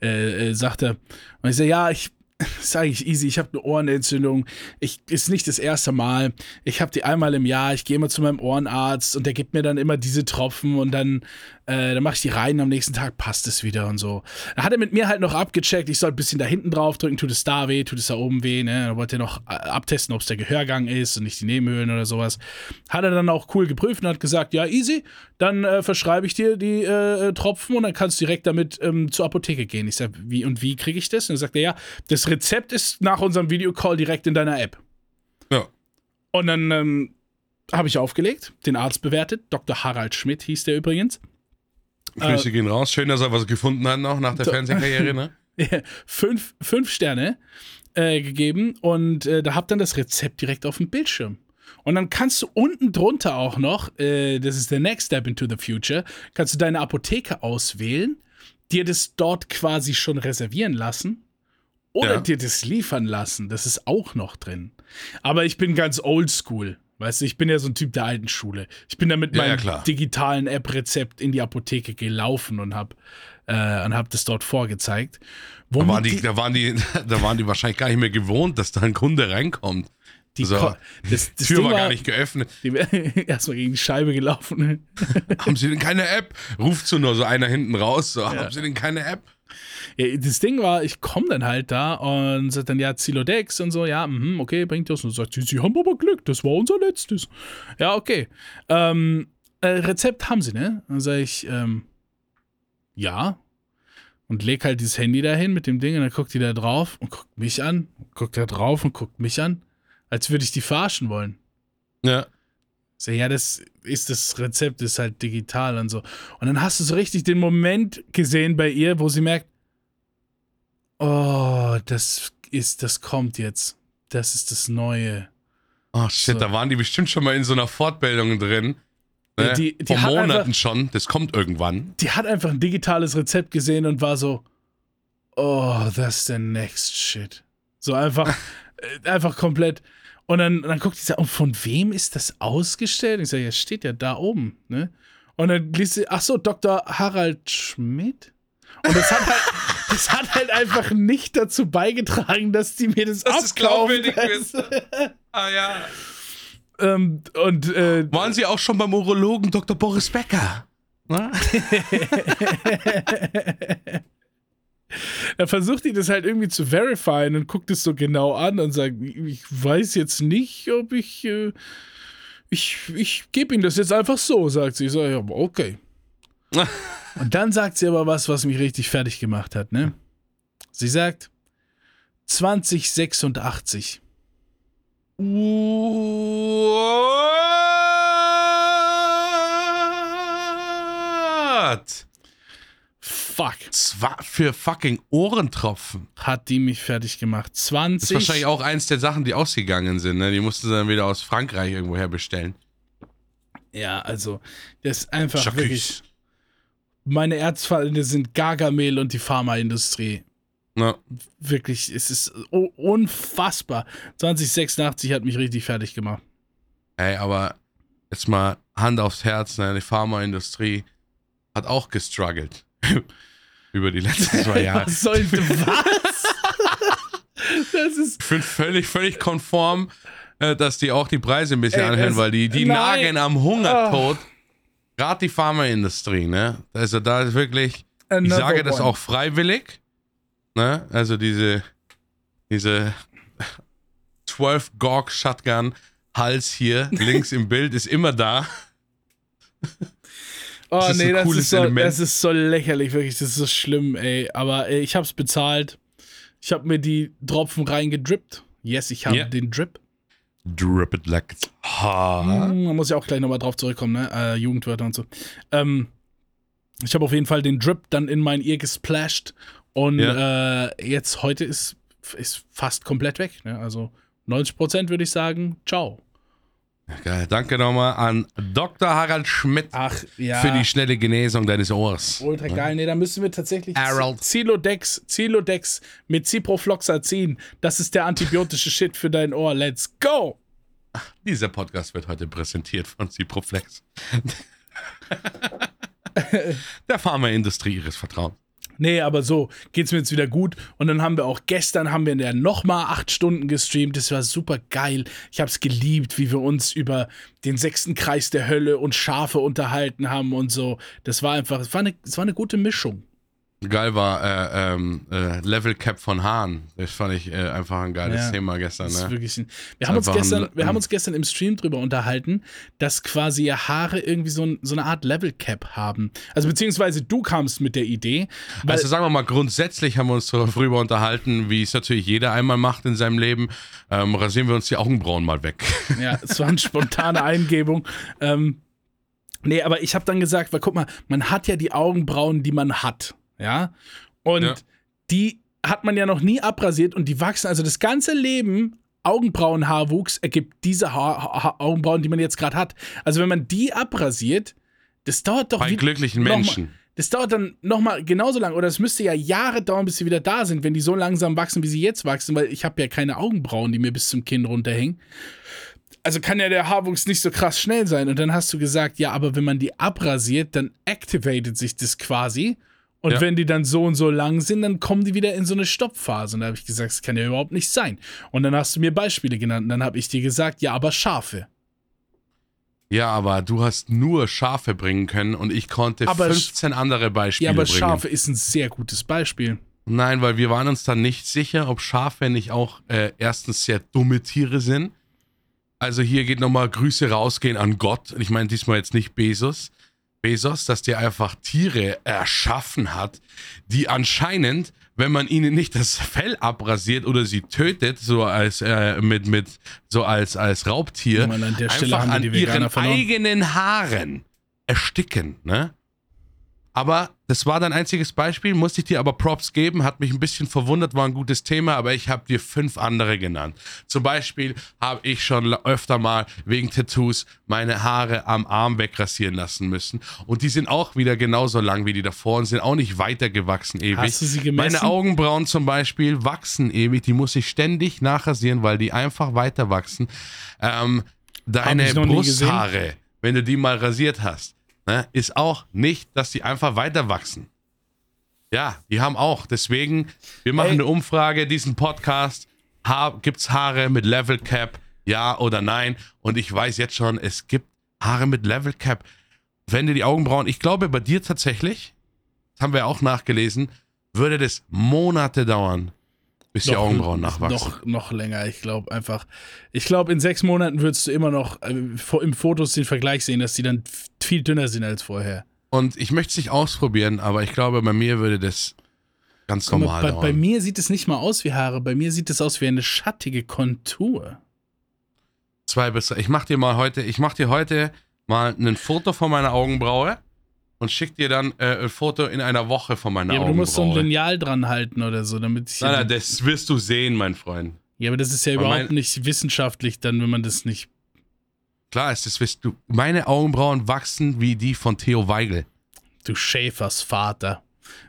Äh, äh, sagt er. Und ich sage, ja, ich. Sage ich easy, ich habe eine Ohrenentzündung. Ich ist nicht das erste Mal. Ich habe die einmal im Jahr. Ich gehe immer zu meinem Ohrenarzt und der gibt mir dann immer diese Tropfen und dann, äh, dann mache ich die rein. Am nächsten Tag passt es wieder und so. Da hat er mit mir halt noch abgecheckt. Ich soll ein bisschen da hinten drauf drücken. Tut es da weh? Tut es da oben weh? Ne? Da wollte er noch äh, abtesten, ob es der Gehörgang ist und nicht die Nebenhöhlen oder sowas. Hat er dann auch cool geprüft und hat gesagt, ja easy. Dann äh, verschreibe ich dir die äh, Tropfen und dann kannst du direkt damit ähm, zur Apotheke gehen. Ich sag, wie und wie kriege ich das? Und dann sagt er, ja, das Rezept ist nach unserem Videocall direkt in deiner App. Ja. Und dann ähm, habe ich aufgelegt, den Arzt bewertet. Dr. Harald Schmidt hieß der übrigens. Grüße gehen raus. Schön, dass er was gefunden hat noch nach der Fernsehkarriere, ne? fünf, fünf Sterne äh, gegeben und äh, da habt dann das Rezept direkt auf dem Bildschirm. Und dann kannst du unten drunter auch noch, äh, das ist der Next Step into the Future, kannst du deine Apotheke auswählen, dir das dort quasi schon reservieren lassen oder Ja. dir das liefern lassen. Das ist auch noch drin. Aber ich bin ganz oldschool. Weißt du, ich bin ja so ein Typ der alten Schule. Ich bin da mit Ja, ja, meinem klar. digitalen App-Rezept in die Apotheke gelaufen und hab, äh, und hab das dort vorgezeigt. Da waren, die, da, waren die, da waren die wahrscheinlich gar nicht mehr gewohnt, dass da ein Kunde reinkommt. die so. Ko- das, Die das Tür Ding war gar nicht geöffnet. Die erstmal gegen die Scheibe gelaufen. Haben Sie denn keine App? Ruft so nur so einer hinten raus. So, Haben Sie denn keine App? Ja, das Ding war, ich komme dann halt da und sagt dann, ja, Zilodex und so, ja, mhm, okay, bringt das. Und sagt sie, sie haben aber Glück, das war unser letztes. Ja, okay. Ähm, äh, Rezept haben sie, ne? Dann sage ich, ähm, ja. Und leg halt dieses Handy dahin mit dem Ding und dann guckt die da drauf und guckt mich an, guckt da drauf und guckt mich an, als würde ich die verarschen wollen. Ja. So, ja, das ist das Rezept, ist halt digital und so. Und dann hast du so richtig den Moment gesehen bei ihr, wo sie merkt, oh, das ist, das kommt jetzt. Das ist das Neue. Oh shit, So. da waren die bestimmt schon mal in so einer Fortbildung drin. Ja, Ne? die- die Vor Monaten einfach- schon. Das kommt irgendwann. Die hat einfach ein digitales Rezept gesehen und war so, oh, that's the next shit. So einfach, äh, einfach komplett. Und dann, dann guckt so, und von wem ist das ausgestellt? Ich sage, ja, steht ja da oben, ne? Und dann liest sie, ach so, Dr. Harald Schmidt? Und das hat halt, das hat halt einfach nicht dazu beigetragen, dass die mir das, Das ist abkaufen. glaubwürdig ist. Ah ja. ähm, und äh, Waren Sie auch schon beim Urologen Dr. Boris Becker? Da versucht die das halt irgendwie zu verifieren und guckt es so genau an und sagt, ich weiß jetzt nicht, ob ich, äh, ich, ich gebe Ihnen das jetzt einfach so, sagt sie. Ich sage, ja, okay. Und dann sagt sie aber was, was mich richtig fertig gemacht hat, ne? Sie sagt 2086. What? Fuck. Zwar für fucking Ohrentropfen. Hat die mich fertig gemacht. 20. Das ist wahrscheinlich auch eins der Sachen, die ausgegangen sind. Ne? Die mussten sie dann wieder aus Frankreich irgendwoher bestellen. Ja, also, das ist einfach Jacques. wirklich. Meine Erzfeinde sind Gargamel und die Pharmaindustrie. Na, Wirklich, es ist unfassbar. 2086 hat mich richtig fertig gemacht. ey, aber jetzt mal Hand aufs Herz, ne? die Pharmaindustrie hat auch gestruggelt. Über die letzten zwei Jahre. Was soll was? das ist. Ich finde völlig, völlig konform, äh, dass die auch die Preise ein bisschen Ey, anhören, weil die, die nein. nagen am Hungertod. Gerade die Pharmaindustrie, ne? Also da ist wirklich, ich Another sage das one. auch freiwillig, ne? Also diese, diese 12 Gorg Shotgun Hals hier links im Bild ist immer da. Oh, Das ist nee, das ist, so, Element. das ist so lächerlich, wirklich. Das ist so schlimm, ey. Aber ey, ich hab's bezahlt. Ich hab mir die Tropfen reingedrippt. Yes, ich habe Ja. den Drip. Drip it like it's hot. Hm, Da muss ich auch gleich nochmal drauf zurückkommen, ne? Äh, Jugendwörter und so. Ähm, ich habe auf jeden Fall den Drip dann in mein Ear gesplashed. Und äh, jetzt heute ist, ist fast komplett weg. Ne? Also 90% würde ich sagen, ciao. Geil. Danke nochmal an Dr. Harald Schmidt Ach ja. für die schnelle Genesung deines Ohrs. Ultra geil. Nee, da müssen wir tatsächlich Harold. Zilodex, Zilodex mit Ciprofloxacin. Das ist der antibiotische Shit für dein Ohr. Let's go! Dieser Podcast wird heute präsentiert von Ciproflex. Der Pharmaindustrie ihres Vertrauens. Nee, aber so geht's mir jetzt wieder gut. Und dann haben wir auch gestern haben wir ja nochmal acht Stunden gestreamt. Das war super geil. Ich hab's geliebt, wie wir uns über den sechsten Kreis der Hölle und Schafe unterhalten haben und so. Das war einfach, es war eine, es war eine gute Mischung. Geil war äh, ähm, äh, Level Cap von Hahn. Das fand ich äh, einfach ein geiles Ja. Thema gestern. Ne? ein, wir, haben uns gestern, wir haben uns gestern im Stream drüber unterhalten, dass quasi Haare irgendwie so, ein, so eine Art Level Cap haben. Also beziehungsweise du kamst mit der Idee. Also sagen wir mal, grundsätzlich haben wir uns darüber unterhalten, wie es natürlich jeder einmal macht in seinem Leben. Ähm, rasieren wir uns die Augenbrauen mal weg. Ja, es war eine spontane Eingebung. Ähm, nee, aber ich habe dann gesagt, weil guck mal, man hat ja die Augenbrauen, die man hat. Ja. Und Ja. die hat man ja noch nie abrasiert und die wachsen, also das ganze Leben. Augenbrauenhaarwuchs ergibt diese Haar Ha- Augenbrauen, die man jetzt gerade hat. Also wenn man die abrasiert, das dauert doch Bei wie- glücklichen mal- Menschen. Das dauert dann nochmal genauso lang. Oder es müsste ja Jahre dauern, bis sie wieder da sind, wenn die so langsam wachsen, wie sie jetzt wachsen, weil ich habe ja keine Augenbrauen, die mir bis zum Kinn runterhängen. Also kann ja der Haarwuchs nicht so krass schnell sein. Und dann hast du gesagt, ja, aber wenn man die abrasiert, dann activated sich das quasi. Und Ja. wenn die dann so und so lang sind, dann kommen die wieder in so eine Stoppphase. Und da habe ich gesagt, das kann ja überhaupt nicht sein. Und dann hast du mir Beispiele genannt. Und dann habe ich dir gesagt, ja, aber Schafe. Ja, aber du hast nur Schafe bringen können und ich konnte Aber 15 andere Beispiele Ja, aber bringen. Schafe ist ein sehr gutes Beispiel. Nein, weil wir waren uns dann nicht sicher, ob Schafe nicht auch äh, erstens sehr dumme Tiere sind. Also hier geht nochmal Grüße rausgehen an Gott. Ich meine diesmal jetzt nicht Bezos. Bezos, dass der einfach Tiere erschaffen hat, die anscheinend, wenn man ihnen nicht das Fell abrasiert oder sie tötet, so als äh, mit mit so als als Raubtier, an einfach an ihren verloren. eigenen Haaren ersticken, ne? Aber das war dein einziges Beispiel, musste ich dir aber Props geben, hat mich ein bisschen verwundert, war ein gutes Thema, aber ich habe dir fünf andere genannt. Zum Beispiel habe ich schon öfter mal wegen Tattoos meine Haare am Arm wegrasieren lassen müssen. Und die sind auch wieder genauso lang wie die davor und sind auch nicht weitergewachsen ewig. Hast du sie gemessen? Meine Augenbrauen zum Beispiel wachsen ewig, die muss ich ständig nachrasieren, weil die einfach weiter wachsen. Ähm, deine. Brusthaare, wenn du die mal rasiert hast, ne, ist auch nicht, dass die einfach weiter wachsen. Ja, die haben auch. Deswegen, wir machen Ey. eine Umfrage, diesen Podcast. Ha gibt's Haare mit Level Cap? Ja oder nein? Und ich weiß jetzt schon, es gibt Haare mit Level Cap. Wenn dir die Augenbrauen, ich glaube bei dir tatsächlich, das haben wir auch nachgelesen, würde das Monate dauern, bis die Augenbrauen nachwachsen. Noch, noch länger, ich glaube einfach. Ich glaube, in sechs Monaten würdest du immer noch äh, im Fotos den Vergleich sehen, dass die dann viel dünner sind als vorher. Und ich möchte es nicht ausprobieren, aber ich glaube, bei mir würde das ganz Guck mal, normal bei, dauern. bei mir sieht es nicht mal aus wie Haare, bei mir sieht es aus wie eine schattige Kontur. Zwei bis drei. Ich mach dir mal heute, ich mach dir heute mal ein Foto von meiner Augenbraue und schick dir dann äh, ein Foto in einer Woche von meiner Ja, aber du Augenbraue. musst so ein Lineal dran halten oder so, damit ich. nein, nein, das wirst du sehen, mein Freund. ja, aber das ist ja Weil überhaupt nicht wissenschaftlich, dann, wenn man das nicht. Klar ist das, wirst du. Meine Augenbrauen wachsen wie die von Theo Weigel. Du Schäfers Vater.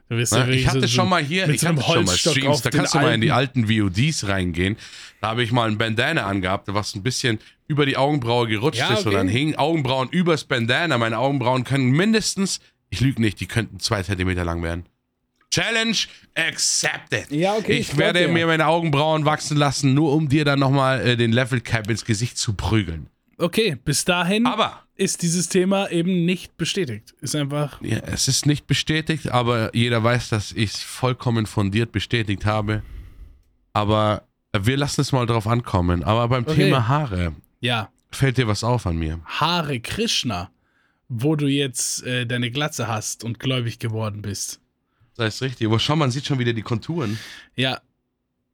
Ja wirklich Ich hatte so, schon mal hier, ich so hatte schon mal Streams, da kannst du mal in die alten- VODs reingehen. Da habe ich mal ein Bandana angehabt, was ein bisschen über die Augenbraue gerutscht Ja, ist und okay. dann hingen Augenbrauen übers Bandana. Meine Augenbrauen können mindestens, ich lüge nicht, die könnten zwei Zentimeter lang werden. Challenge accepted. Ja, okay, ich Ich werde dir. mir meine Augenbrauen wachsen lassen, nur um dir dann nochmal äh, den Level Cap ins Gesicht zu prügeln. Okay, bis dahin Aber ist dieses Thema eben nicht bestätigt. Ist einfach. Ja, es ist nicht bestätigt, aber jeder weiß, dass ich es vollkommen fundiert bestätigt habe. Aber wir lassen es mal drauf ankommen. Aber beim Okay. Thema Haare Ja, fällt dir was auf an mir. Hare Krishna, wo du jetzt äh, deine Glatze hast und gläubig geworden bist. Das ist richtig. Aber schau, man sieht schon wieder die Konturen. Ja.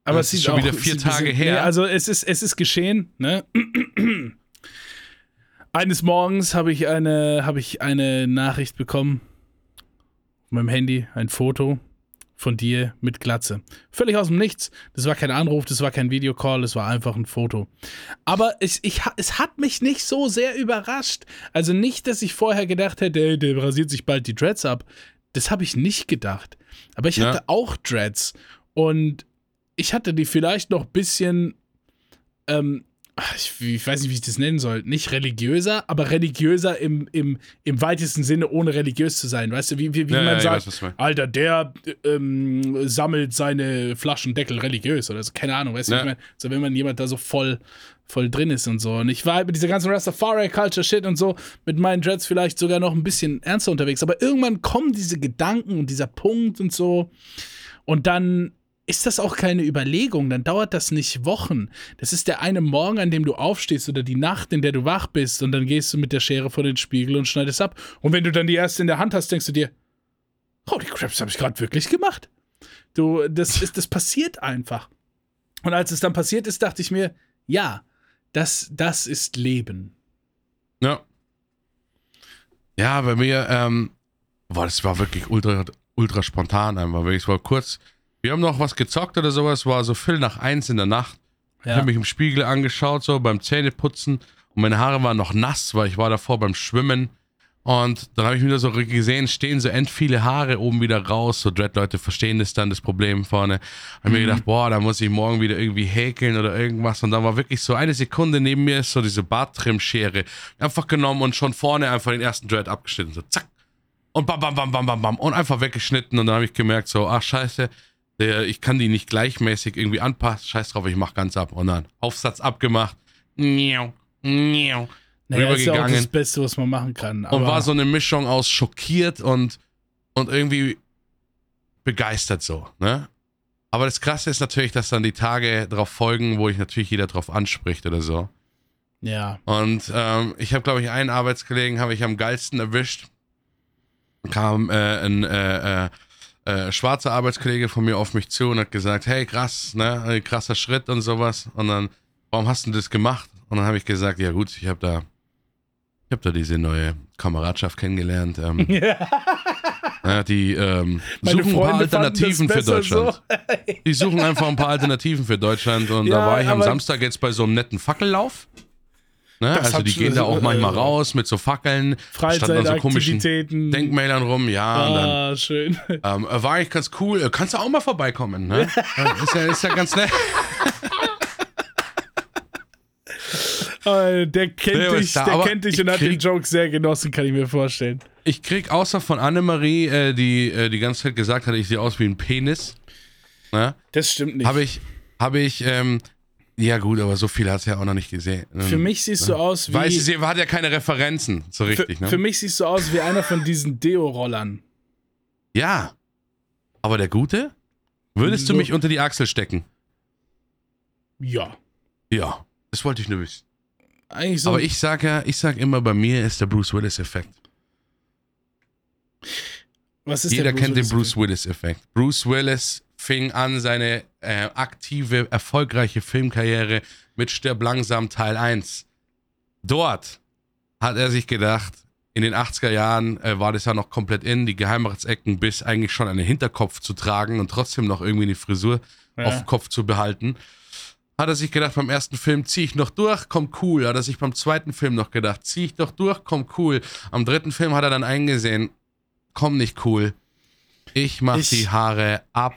Aber Das es ist sieht schon auch, wieder vier Tage bisschen- her. Nee, also es ist, es ist geschehen, ne? Eines Morgens habe ich eine, habe ich eine Nachricht bekommen. Auf meinem Handy, ein Foto von dir mit Glatze. Völlig aus dem Nichts. Das war kein Anruf, das war kein Videocall, das war einfach ein Foto. Aber es, ich, ha- es hat mich nicht so sehr überrascht. Also nicht, dass ich vorher gedacht hätte, ey, der rasiert sich bald die Dreads ab. Das habe ich nicht gedacht. Aber ich Ja. hatte auch Dreads. Und ich hatte die vielleicht noch ein bisschen, ähm, ich, ich weiß nicht, wie ich das nennen soll, nicht religiöser, aber religiöser im, im, im weitesten Sinne, ohne religiös zu sein. Weißt du, wie, wie, wie Ja, ja, man ich sagt, weiß. Alter, der ähm, sammelt seine Flaschendeckel religiös oder so, keine Ahnung, weißt du, Ja. wie ich meine? So, wenn man jemand da so voll, voll drin ist und so. Und ich war halt mit dieser ganzen Rastafari-Culture-Shit und so mit meinen Dreads vielleicht sogar noch ein bisschen ernster unterwegs. Aber irgendwann kommen diese Gedanken und dieser Punkt und so. Und dann ist das auch keine Überlegung, dann dauert das nicht Wochen. Das ist der eine Morgen, an dem du aufstehst oder die Nacht, in der du wach bist und dann gehst du mit der Schere vor den Spiegel und schneidest ab. Und wenn du dann die erste in der Hand hast, denkst du dir, Holy crap, das habe ich gerade wirklich gemacht. Du, das, ist, das passiert einfach. Und als es dann passiert ist, dachte ich mir, ja, das, das ist Leben. Ja. Ja, bei mir, ähm, boah, das war wirklich ultra, ultra spontan einfach. Es war kurz, wir haben noch was gezockt oder sowas, war so viel nach eins in der Nacht. Ich Ja. habe mich im Spiegel angeschaut, so beim Zähneputzen und meine Haare waren noch nass, weil ich war davor beim Schwimmen. Und dann habe ich wieder so gesehen, stehen so end viele Haare oben wieder raus. So Dread-Leute verstehen das dann, das Problem vorne. Habe mir gedacht, boah, da muss ich morgen wieder irgendwie häkeln oder irgendwas. Und dann war wirklich so eine Sekunde neben mir ist so diese Barttrim-Schere. Einfach genommen und schon vorne einfach den ersten Dread abgeschnitten. So zack. Und bam, bam, bam, bam, bam, bam. Und einfach weggeschnitten. Und dann habe ich gemerkt, so, ach scheiße, der, ich kann die nicht gleichmäßig irgendwie anpassen. Scheiß drauf, ich mach ganz ab. Und dann Aufsatz abgemacht. Miau, miau. Naja, ist ja auch das rübergegangen. Beste, was man machen kann. Und war so eine Mischung aus schockiert und, und irgendwie begeistert so, ne? Aber das Krasse ist natürlich, dass dann die Tage drauf folgen, wo ich natürlich jeder drauf anspricht oder so. ja. Und ähm, ich habe, glaube ich, einen Arbeitskollegen habe ich am geilsten erwischt. Kam äh, ein äh, äh, äh, schwarzer Arbeitskollege von mir auf mich zu und hat gesagt, hey, krass, ne, ein krasser Schritt und sowas. Und dann, warum hast du das gemacht? Und dann habe ich gesagt, ja gut, ich habe da, ich habe da diese neue Kameradschaft kennengelernt. Ähm, ja, die ähm, suchen ein paar Alternativen für Deutschland. So. Die suchen einfach ein paar Alternativen für Deutschland. Und Ja, da war ich am Samstag jetzt bei so einem netten Fackellauf. Ne? Also die gehen da auch manchmal äh, raus mit so Fackeln, standen an so komischen. Denkmälern rum, ja. Und dann ah, schön. ähm, äh, war eigentlich ganz cool. Äh, Kannst du auch mal vorbeikommen, ne? Ist, ja, ist ja ganz nett. Der kennt Der dich, da, der kennt dich ich und hat den Joke sehr genossen, kann ich mir vorstellen. Ich krieg außer von Annemarie, äh, die äh, die ganze Zeit gesagt hat, ich sehe aus wie ein Penis. Ne? Das stimmt nicht. Habe ich, habe ich, ähm, ja gut, aber so viel hat sie ja auch noch nicht gesehen. für mich siehst du aus wie. Weiß sie, sie hat ja keine Referenzen, so richtig, für, ne? für mich siehst du aus wie einer von diesen Deo-Rollern. ja. Aber der Gute? Würdest du mich unter die Achsel stecken? Ja. Ja. Das wollte ich nur wissen. Eigentlich so. Aber ich sag ja, ich sag immer, bei mir ist der Bruce Willis-Effekt. was ist Jeder der kennt den Willis- Bruce Willis-Effekt. Bruce Willis fing an seine äh, aktive, erfolgreiche Filmkarriere mit Stirb langsam Teil 1. Dort hat er sich gedacht, in den 80er Jahren äh, war das ja noch komplett in, die Geheimratsecken bis eigentlich schon einen Hinterkopf zu tragen und trotzdem noch irgendwie eine Frisur Ja. auf dem Kopf zu behalten. Hat er sich gedacht, beim ersten Film zieh ich noch durch, kommt cool. Hat er sich beim zweiten Film noch gedacht, zieh ich doch durch, kommt cool. Am dritten Film hat er dann eingesehen, komm nicht cool. Ich mach Ich- die Haare ab.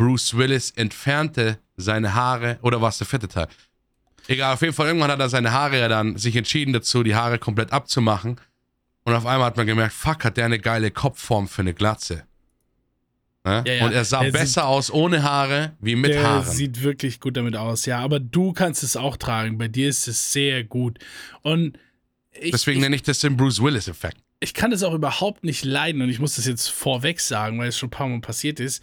Bruce Willis entfernte seine Haare, oder war es der vierte Teil? Egal, auf jeden Fall, irgendwann hat er seine Haare ja dann sich entschieden dazu, die Haare komplett abzumachen. Und auf einmal hat man gemerkt, fuck, hat der eine geile Kopfform für eine Glatze. Ne? Ja, ja, Und er sah der besser aus ohne Haare wie mit der Haaren. sieht wirklich gut damit aus, ja. Aber du kannst es auch tragen. Bei dir ist es sehr gut. Und ich, Deswegen ich, nenne ich das den Bruce Willis-Effekt. Ich kann das auch überhaupt nicht leiden und ich muss das jetzt vorweg sagen, weil es schon ein paar Mal passiert ist.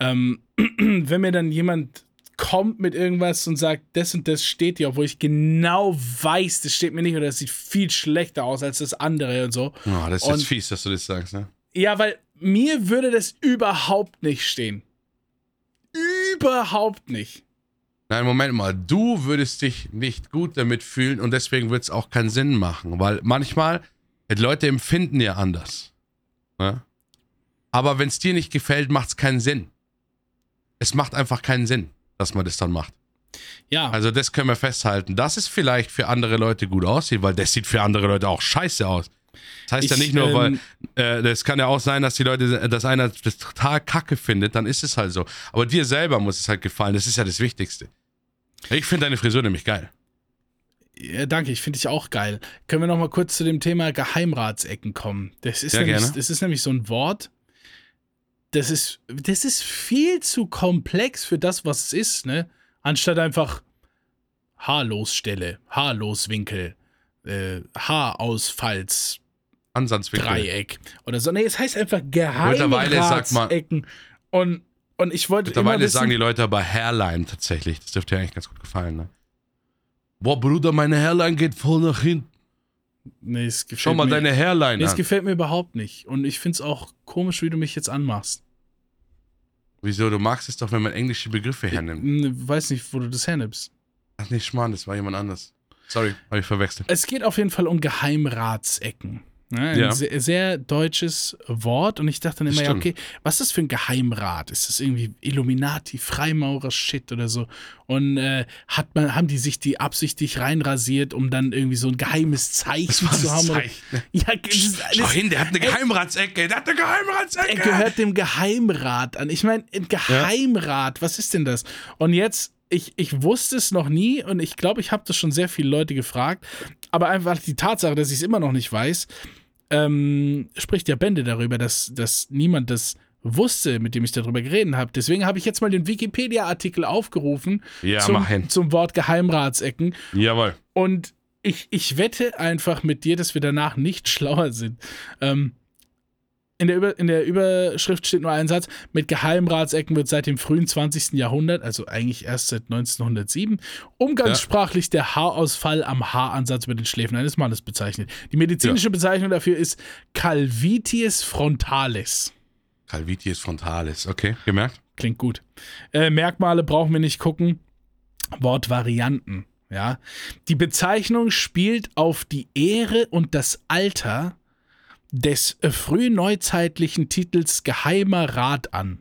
Ähm, wenn mir dann jemand kommt mit irgendwas und sagt, das und das steht dir, obwohl ich genau weiß, das steht mir nicht oder das sieht viel schlechter aus als das andere und so. Oh, das ist Und- jetzt fies, dass du das sagst, ne? Ja, weil mir würde das überhaupt nicht stehen. Überhaupt nicht. Nein, Moment mal. Du würdest dich nicht gut damit fühlen und deswegen wird es auch keinen Sinn machen, weil manchmal, die Leute empfinden ja anders. Ne? Aber wenn es dir nicht gefällt, macht es keinen Sinn. Es macht einfach keinen Sinn, dass man das dann macht. Ja, Also das können wir festhalten. Dass es vielleicht für andere Leute gut aussieht, weil das sieht für andere Leute auch scheiße aus. Das heißt ja Ich, nicht nur, ähm, weil äh, das kann ja auch sein, dass die Leute, dass einer das total kacke findet, dann ist es halt so. Aber dir selber muss es halt gefallen. Das ist ja das Wichtigste. Ich finde deine Frisur nämlich geil. Ja, danke, ich finde dich auch geil. Können wir noch mal kurz zu dem Thema Geheimratsecken kommen? Das ist, Ja, nämlich, gerne. das ist nämlich so ein Wort, das ist, das ist viel zu komplex für das, was es ist, ne? Anstatt einfach Haarlosstelle, Haarloswinkel, äh, Haarausfalls, Ansatzwinkel. Dreieck oder so. Nee, es heißt einfach Geheimratsecken. Und, und ich wollte Mittlerweile wissen, sagen die Leute aber Hairline tatsächlich. Das dürfte dir eigentlich ganz gut gefallen, ne? Boah, Bruder, meine Hairline geht voll nach hinten. nee, es gefällt Schau mal mir, deine Hairline nee, es an. gefällt mir überhaupt nicht. Und ich finde es auch komisch, wie du mich jetzt anmachst. Wieso? Du magst es doch, wenn man englische Begriffe hernimmt. Hm, Weiß nicht, wo du das hernimmst. Ach nee, Schmarrn, das war jemand anders. Sorry, habe ich verwechselt. Es geht auf jeden Fall um Geheimratsecken. Ne? Ein Ja. sehr, sehr deutsches Wort. Und ich dachte dann immer, ja, okay, was ist das für ein Geheimrat? Ist das irgendwie Illuminati, Freimaurer-Shit oder so? Und äh, hat man, haben die sich die absichtlich reinrasiert, um dann irgendwie so ein geheimes Zeichen zu haben? Oder, ja, das, Schau hin, der hat eine Geheimratsecke, der hat eine Geheimratsecke. er gehört dem Geheimrat an. Ich meine, ein Geheimrat, was ist denn das? Und jetzt, ich, ich wusste es noch nie und ich glaube, ich habe das schon sehr viele Leute gefragt, aber einfach die Tatsache, dass ich es immer noch nicht weiß, ähm, spricht ja Bände darüber, dass, dass niemand das wusste, mit dem ich darüber geredet habe. Deswegen habe ich jetzt mal den Wikipedia-Artikel aufgerufen Ja, zum, zum Wort Geheimratsecken. Jawohl. Und ich, ich wette einfach mit dir, dass wir danach nicht schlauer sind. Ähm, in, der Über, in der Überschrift steht nur ein Satz: Mit Geheimratsecken wird seit dem frühen 20. Jahrhundert, also eigentlich erst seit 1907, umgangssprachlich der Haarausfall am Haaransatz über den Schläfen eines Mannes bezeichnet. Die medizinische Bezeichnung dafür ist Calvities frontalis. Calvitis frontalis, okay, gemerkt? Klingt gut. Äh, Merkmale brauchen wir nicht gucken. Wortvarianten. Ja. Die Bezeichnung spielt auf die Ehre und das Alter des äh, frühneuzeitlichen Titels Geheimer Rat an.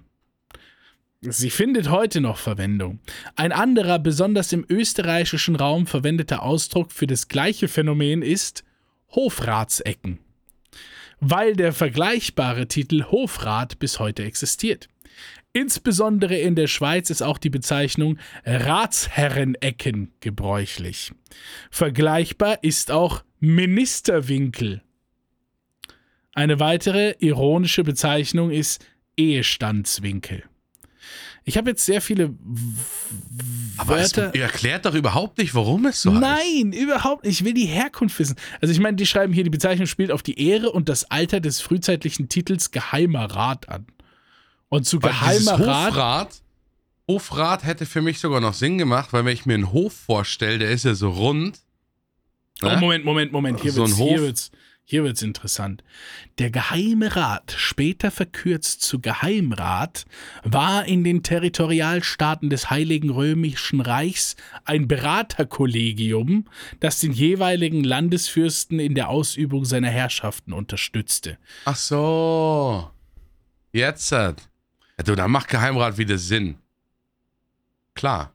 Sie findet heute noch Verwendung. Ein anderer, besonders im österreichischen Raum verwendeter Ausdruck für das gleiche Phänomen ist Hofratsecken, weil der vergleichbare Titel Hofrat bis heute existiert. Insbesondere in der Schweiz ist auch die Bezeichnung Ratsherrenecken gebräuchlich. Vergleichbar ist auch Ministerwinkel. Eine weitere ironische Bezeichnung ist Ehestandswinkel. Ich habe jetzt sehr viele w Aber Wörter. erklärt doch überhaupt nicht, warum es so heißt. Nein, überhaupt nicht. Ich will die Herkunft wissen. Also ich meine, die schreiben hier, die Bezeichnung spielt auf die Ehre und das Alter des frühzeitlichen Titels Geheimer Rat an. Und zu Weil Geheimer Rat. Hofrat, Hofrat hätte für mich sogar noch Sinn gemacht, weil wenn ich mir einen Hof vorstelle, der ist ja so rund. Oh, ne? Moment, Moment, Moment. Hier So wird's, hier wird's, hier wird's interessant. Der Geheime Rat, später verkürzt zu Geheimrat, war in den Territorialstaaten des Heiligen Römischen Reichs ein Beraterkollegium, das den jeweiligen Landesfürsten in der Ausübung seiner Herrschaften unterstützte. Ach so. Jetzt. hat- Ja, du, da macht Geheimrat wieder Sinn. Klar.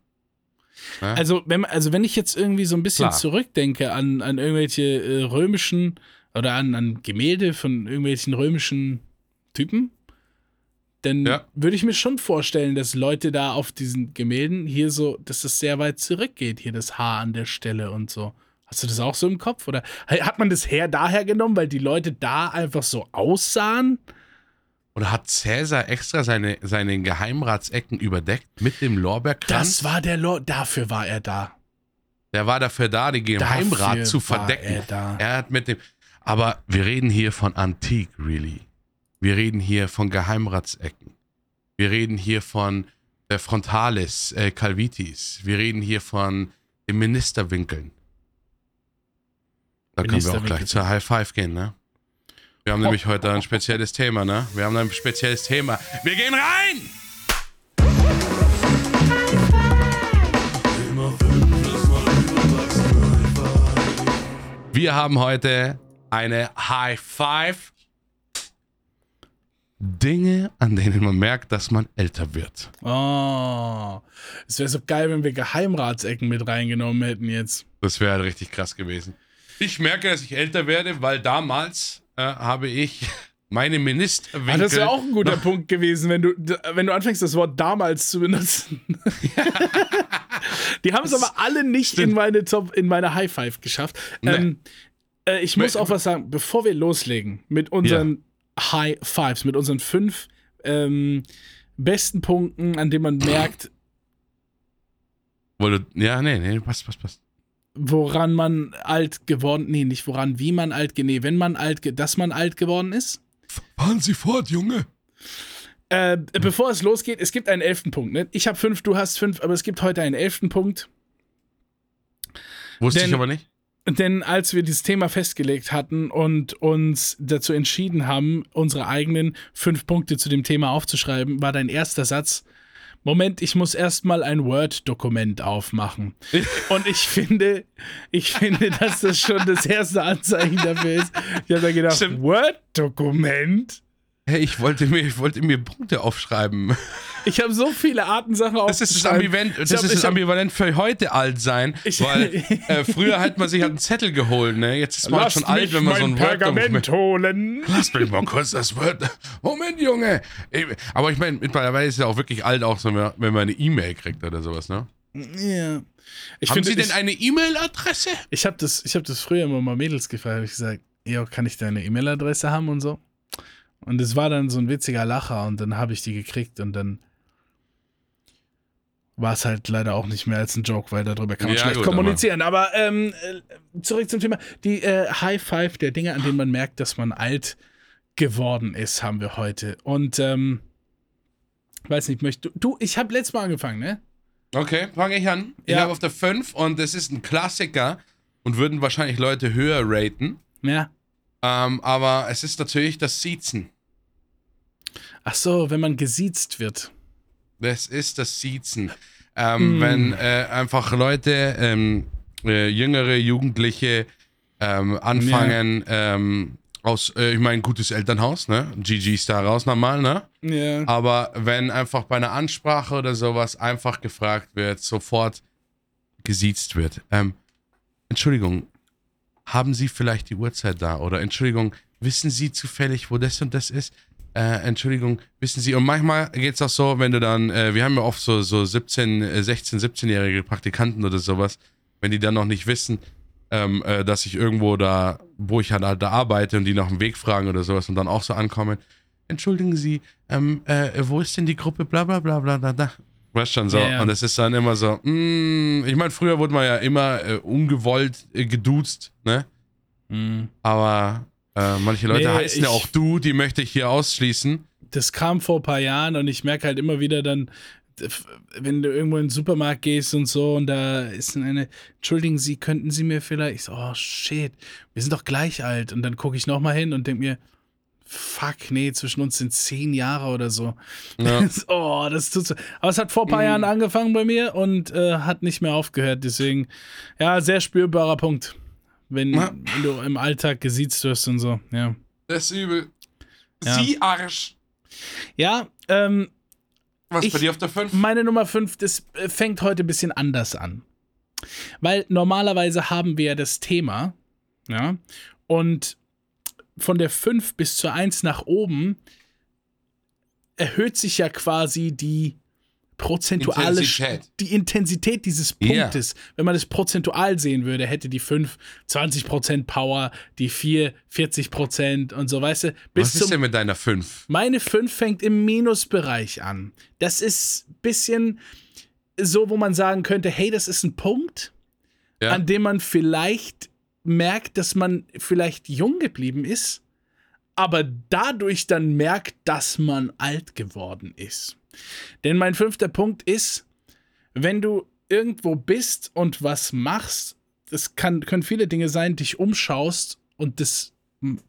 Ne? Also wenn, also wenn ich jetzt irgendwie so ein bisschen Klar. zurückdenke an, an irgendwelche äh, römischen oder an, an Gemälde von irgendwelchen römischen Typen, dann Ja. würde ich mir schon vorstellen, dass Leute da auf diesen Gemälden hier so, dass das sehr weit zurückgeht, hier das Haar an der Stelle und so. Hast du das auch so im Kopf? Oder hat man das her daher genommen, weil die Leute da einfach so aussahen? Oder hat Cäsar extra seine, seine Geheimratsecken überdeckt mit dem Lorbeerkranz? Das war der Lord, dafür war er da. Der war dafür da, den Geheimrat Dafür zu verdecken. er. Er hat mit dem. Aber wir reden hier von Antik, really. Wir reden hier von Geheimratsecken. Wir reden hier von der Frontalis, äh, Calvitis. Wir reden hier von den Ministerwinkeln. Da können wir auch gleich zur High Five gehen, ne? Wir haben nämlich heute ein spezielles Thema, ne? Wir haben ein spezielles Thema. Wir gehen rein! Wir haben heute eine High Five. Dinge, an denen man merkt, dass man älter wird. Oh, es wäre so geil, wenn wir Geheimratsecken mit reingenommen hätten jetzt. Das wäre halt richtig krass gewesen. Ich merke, dass ich älter werde, weil damals äh, habe ich meine Ministerwinkel. Ah, das wäre auch ein guter Punkt gewesen, wenn du, wenn du anfängst, das Wort damals zu benutzen. Die haben es aber alle nicht in meine Top, in meine High Five geschafft. Nee. Ähm, äh, ich muss auch was sagen, bevor wir loslegen mit unseren High Fives, mit unseren fünf ähm, besten Punkten, an denen man merkt, Wo du, ja, nee, nee, passt, passt, passt. woran man alt geworden, nee, nicht woran, wie man alt, nee, wenn man alt, dass man alt geworden ist. Fahren Sie fort, Junge. Äh, bevor es losgeht, es gibt einen elften Punkt. Ne? Ich habe fünf, du hast fünf, aber es gibt heute einen elften Punkt. Wusste Denn- ich aber nicht. Denn als wir dieses Thema festgelegt hatten und uns dazu entschieden haben, unsere eigenen fünf Punkte zu dem Thema aufzuschreiben, war dein erster Satz. Moment, ich muss erstmal ein Word-Dokument aufmachen. Und ich finde, ich finde, dass das schon das erste Anzeichen dafür ist. Ich habe da gedacht. Word-Dokument? Hey, ich wollte mir, ich wollte mir Punkte aufschreiben. Ich habe so viele Arten Sachen Das ist das aufgeschrieben. Ambivalent, das hab- ist das hab- Ambivalent für heute alt sein, Ich- weil äh, früher hat man sich halt einen Zettel geholt, ne? Jetzt ist man Lass schon alt, wenn man so ein Pergament Word-Dokument. holen. Lass mich mal kurz das Word. Moment, Junge. Aber ich meine, mittlerweile ist es ja auch wirklich alt, auch so, wenn man eine E-Mail kriegt oder sowas, ne? Ja. Ich Haben finde, Sie denn ich, eine E-Mail-Adresse? ich habe das, ich hab das früher immer mal Mädels gefragt. Hab ich gesagt, jo, kann ich deine E-Mail-Adresse haben und so? Und es war dann so ein witziger Lacher und dann habe ich die gekriegt und dann war es halt leider auch nicht mehr als ein Joke, weil darüber kann man Ja, schlecht gut, kommunizieren. Aber, ähm, äh, zurück zum Thema. Die äh, High Five der Dinge, an denen man merkt, dass man alt geworden ist, haben wir heute. Und ähm, weiß nicht, möchtest du, du, ich habe letztes Mal angefangen, ne? Okay, fange ich an. Ich Ja. habe auf der 5 und es ist ein Klassiker und würden wahrscheinlich Leute höher raten. Ja. Ähm, aber es ist natürlich das Siezen. Ach so, wenn man gesiezt wird. Das ist das Siezen. Ähm, Mm. Wenn äh, einfach Leute, ähm, äh, jüngere Jugendliche ähm, anfangen, ähm, aus, äh, ich meine, gutes Elternhaus, ne? GG ist da raus normal, ne? Ja. Aber wenn einfach bei einer Ansprache oder sowas einfach gefragt wird, sofort gesiezt wird. Ähm, Entschuldigung, haben Sie vielleicht die Uhrzeit da? Oder Entschuldigung, wissen Sie zufällig, wo das und das ist? äh, Entschuldigung, wissen Sie, und manchmal geht es auch so, wenn du dann, äh, wir haben ja oft so, so 17, 16, 17-jährige Praktikanten oder sowas, wenn die dann noch nicht wissen, ähm, äh, dass ich irgendwo da, wo ich halt da arbeite und die nach dem Weg fragen oder sowas und dann auch so ankommen, entschuldigen Sie, ähm, äh, wo ist denn die Gruppe, bla bla bla bla bla. Schon so. Ja, ja. Und es ist dann immer so, mm, ich meine, früher wurde man ja immer äh, ungewollt äh, geduzt, ne? Hm. Aber äh, manche Leute Nee, heißen ja ich- auch du, die möchte ich hier ausschließen. Das kam vor ein paar Jahren und ich merke halt immer wieder dann, wenn du irgendwo in den Supermarkt gehst und so und da ist dann eine, entschuldigen Sie, könnten Sie mir vielleicht, ich so, oh shit, wir sind doch gleich alt. Und dann gucke ich nochmal hin und denke mir, fuck, nee, zwischen uns sind zehn Jahre oder so. Ja. oh, das tut so. Aber es hat vor ein paar Jahren angefangen bei mir und äh, hat nicht mehr aufgehört. Deswegen, ja, sehr spürbarer Punkt. Wenn, Ja. wenn du im Alltag gesiezt wirst und so, ja. Das ist übel. Ja. Sie Arsch. Ja, ähm, Was Ich- bei dir auf der 5? Meine Nummer 5, das äh, fängt heute ein bisschen anders an. Weil normalerweise haben wir ja das Thema, ja, und von der 5 bis zur 1 nach oben erhöht sich ja quasi die prozentuale Intensität. die Intensität dieses. Punktes. Wenn man das prozentual sehen würde, hätte die 5 20% Power, die 4 40% und so, weißt du, bis Was ist denn mit deiner 5? meine 5 fängt im Minusbereich an. Das ist ein bisschen so, wo man sagen könnte, hey, das ist ein Punkt, Ja. an dem man vielleicht merkt, dass man vielleicht jung geblieben ist, aber dadurch dann merkt, dass man alt geworden ist. Denn mein fünfter Punkt ist, wenn du irgendwo bist und was machst, das kann, können viele Dinge sein, dich umschaust und das,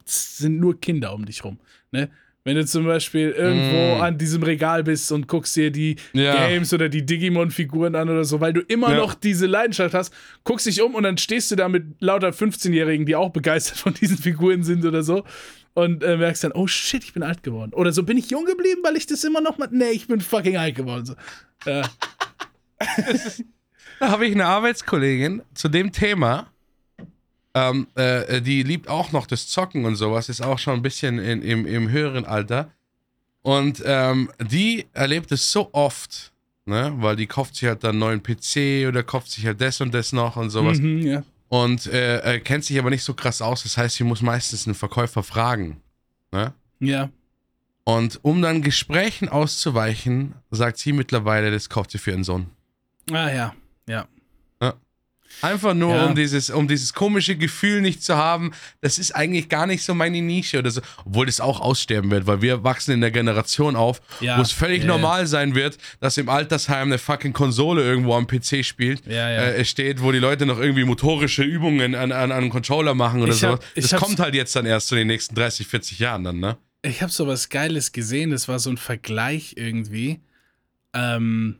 sind nur Kinder um dich rum. Ne? Wenn du zum Beispiel irgendwo Mm. an diesem Regal bist und guckst dir die Ja. Games oder die Digimon-Figuren an oder so, weil du immer Ja. noch diese Leidenschaft hast, guckst dich um und dann stehst du da mit lauter 15-Jährigen, die auch begeistert von diesen Figuren sind oder so und äh, merkst dann, oh shit, ich bin alt geworden. Oder so, bin ich jung geblieben, weil ich das immer noch mal, nee, ich bin fucking alt geworden. So. Ja. Da habe ich eine Arbeitskollegin zu dem Thema. Ähm, äh, die liebt auch noch das Zocken und sowas, ist auch schon ein bisschen in, im, im höheren Alter. Und ähm, die erlebt es so oft, ne? weil die kauft sich halt dann einen neuen PC oder kauft sich halt das und das noch und sowas. Mhm, ja. Und äh, äh, kennt sich aber nicht so krass aus. Das heißt, sie muss meistens einen Verkäufer fragen. Ne? ja. Und um dann Gesprächen auszuweichen, sagt sie mittlerweile, das kauft sie für ihren Sohn. Ah ja, ja. Einfach nur, Ja. um, dieses, um dieses komische Gefühl nicht zu haben, das ist eigentlich gar nicht so meine Nische oder so. Obwohl das auch aussterben wird, weil wir wachsen in der Generation auf, Ja. wo es völlig Ja, normal sein wird, dass im Altersheim eine fucking Konsole irgendwo am PC spielt. Äh, steht, wo die Leute noch irgendwie motorische Übungen an, an, an einem Controller machen oder Ich so. hab- ich Das kommt halt jetzt dann erst so in den nächsten 30, 40 Jahren dann, ne? Ich habe so was Geiles gesehen, das war so ein Vergleich irgendwie. Ähm,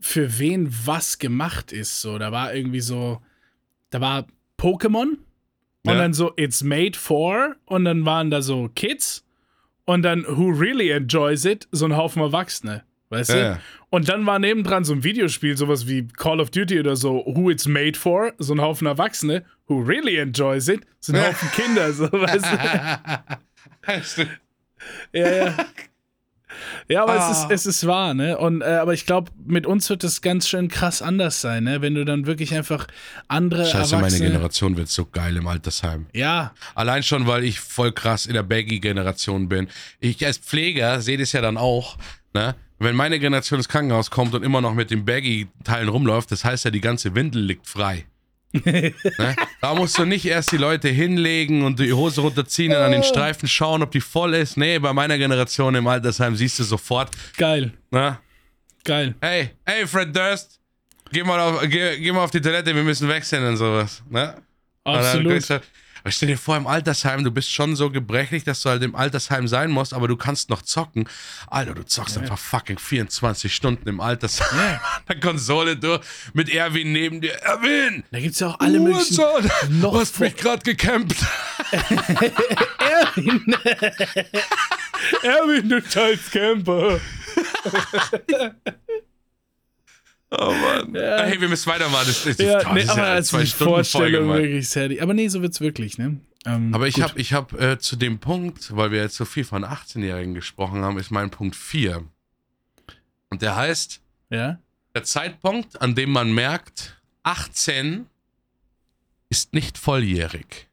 für wen was gemacht ist. So, da war irgendwie so, da war Pokémon und Ja. dann so It's made for und dann waren da so Kids und dann Who really enjoys it, so ein Haufen Erwachsene. Weißt Ja, du? Und dann war nebendran so ein Videospiel, sowas wie Call of Duty oder so, Who It's Made For, so ein Haufen Erwachsene, Who really enjoys it, so ein. Haufen Kinder, so, weißt du? Ja, ja. Ja, aber Ah. es, ist, es ist wahr, ne? Und, äh, aber ich glaube, mit uns wird das ganz schön krass anders sein, ne? Wenn du dann wirklich einfach andere Scheiße, meine. Generation wird so geil im Altersheim. Ja, Allein schon, weil ich voll krass in der Baggy-Generation bin. Ich als Pfleger sehe das ja dann auch, ne? Wenn meine Generation ins Krankenhaus kommt und immer noch mit den Baggy-Teilen rumläuft, das heißt ja, die ganze Windel liegt frei. Ne? Da musst du nicht erst die Leute hinlegen und die Hose runterziehen und an den Streifen schauen, ob die voll ist. Nee, bei meiner Generation im Altersheim siehst du sofort, geil, ne? geil. Hey, hey, Fred Durst, geh mal auf, geh, geh mal auf die Toilette, wir müssen wechseln und sowas, ne? Und Absolut. gehst Aber stell dir vor, im Altersheim, du bist schon so gebrechlich, dass du halt im Altersheim sein musst, aber du kannst noch zocken. Alter, du zockst einfach fucking 24 Stunden im Altersheim Ja. an der Konsole durch, mit Erwin neben dir. Erwin! Da gibt es ja auch alle möglichen... Du hast mich gerade gecampt. Erwin! Erwin, du scheiß Camper! Oh Mann. Hey, wir müssen weitermachen. Das, das, Ja, das nee, ist aber ja die Zwei-Stunden-Folge, Vorstellung Mann. wirklich sehr... Aber nee, so wird's wirklich, ne? Ähm, Aber ich habe ich hab, äh, zu dem Punkt, weil wir jetzt so viel von 18-Jährigen gesprochen haben, ist mein Punkt 4. Und der heißt, Ja? der Zeitpunkt, an dem man merkt, 18 ist nicht volljährig.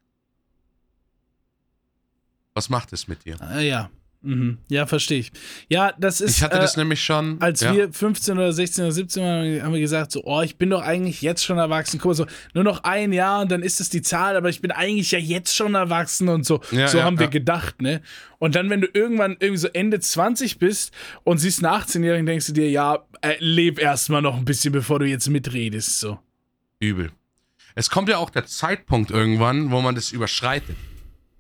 Was macht es mit dir? Ah, ja. Mhm. Ja, verstehe ich. Ja, das ist. Ich hatte äh, das nämlich schon. Als ja. wir 15 oder 16 oder 17 waren, haben wir gesagt, so, oh, ich bin doch eigentlich jetzt schon erwachsen. Guck mal, so, nur noch ein Jahr und dann ist es die Zahl, aber ich bin eigentlich ja jetzt schon erwachsen und so. Ja, so ja, haben wir gedacht, ne? Und dann, wenn du irgendwann irgendwie so Ende 20 bist und siehst einen 18-Jährigen, denkst du dir, ja, äh, leb erstmal noch ein bisschen, bevor du jetzt mitredest, so. Übel. Es kommt ja auch der Zeitpunkt irgendwann, wo man das überschreitet.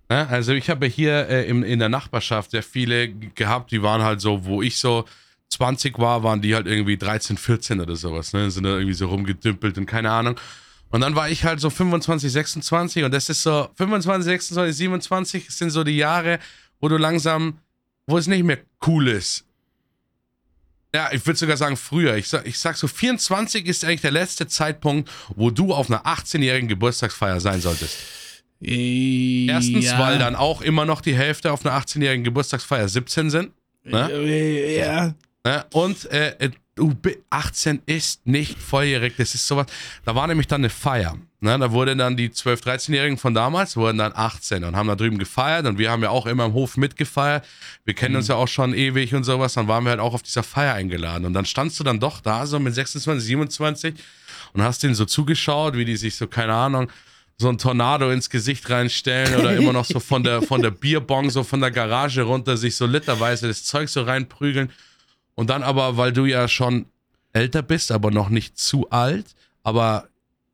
Ja, also ich habe hier äh, in, in der Nachbarschaft sehr viele gehabt, die waren halt so, wo ich so 20 war, waren die halt irgendwie 13, 14 oder sowas, ne? Sind da irgendwie so rumgedümpelt und keine Ahnung. Und dann war ich halt so 25, 26 und das ist so 25, 26, 27 sind so die Jahre, wo du langsam, wo es nicht mehr cool ist. Ja, ich würde sogar sagen früher. Ich sag, ich sag so 24 ist eigentlich der letzte Zeitpunkt, wo du auf einer 18-jährigen Geburtstagsfeier sein solltest. Erstens, ja. weil dann auch immer noch die Hälfte auf einer 18-jährigen Geburtstagsfeier 17 sind. Ne? Äh, Ja. Ne? Und äh, äh, du, bi- 18 ist nicht volljährig. Das ist sowas. Da war nämlich dann eine Feier. Ne? Da wurden dann die 12-, 13-Jährigen von damals, wurden dann 18 und haben da drüben gefeiert. Und wir haben ja auch immer im Hof mitgefeiert. Wir kennen uns ja auch schon ewig und sowas. Dann waren wir halt auch auf dieser Feier eingeladen. Und dann standst du dann doch da, so mit 26, 27 und hast denen so zugeschaut, wie die sich so, keine Ahnung, so ein Tornado ins Gesicht reinstellen oder immer noch so von der, von der Bierbong, so von der Garage runter, sich so literweise das Zeug so reinprügeln. Und dann aber, weil du ja schon älter bist, aber noch nicht zu alt, aber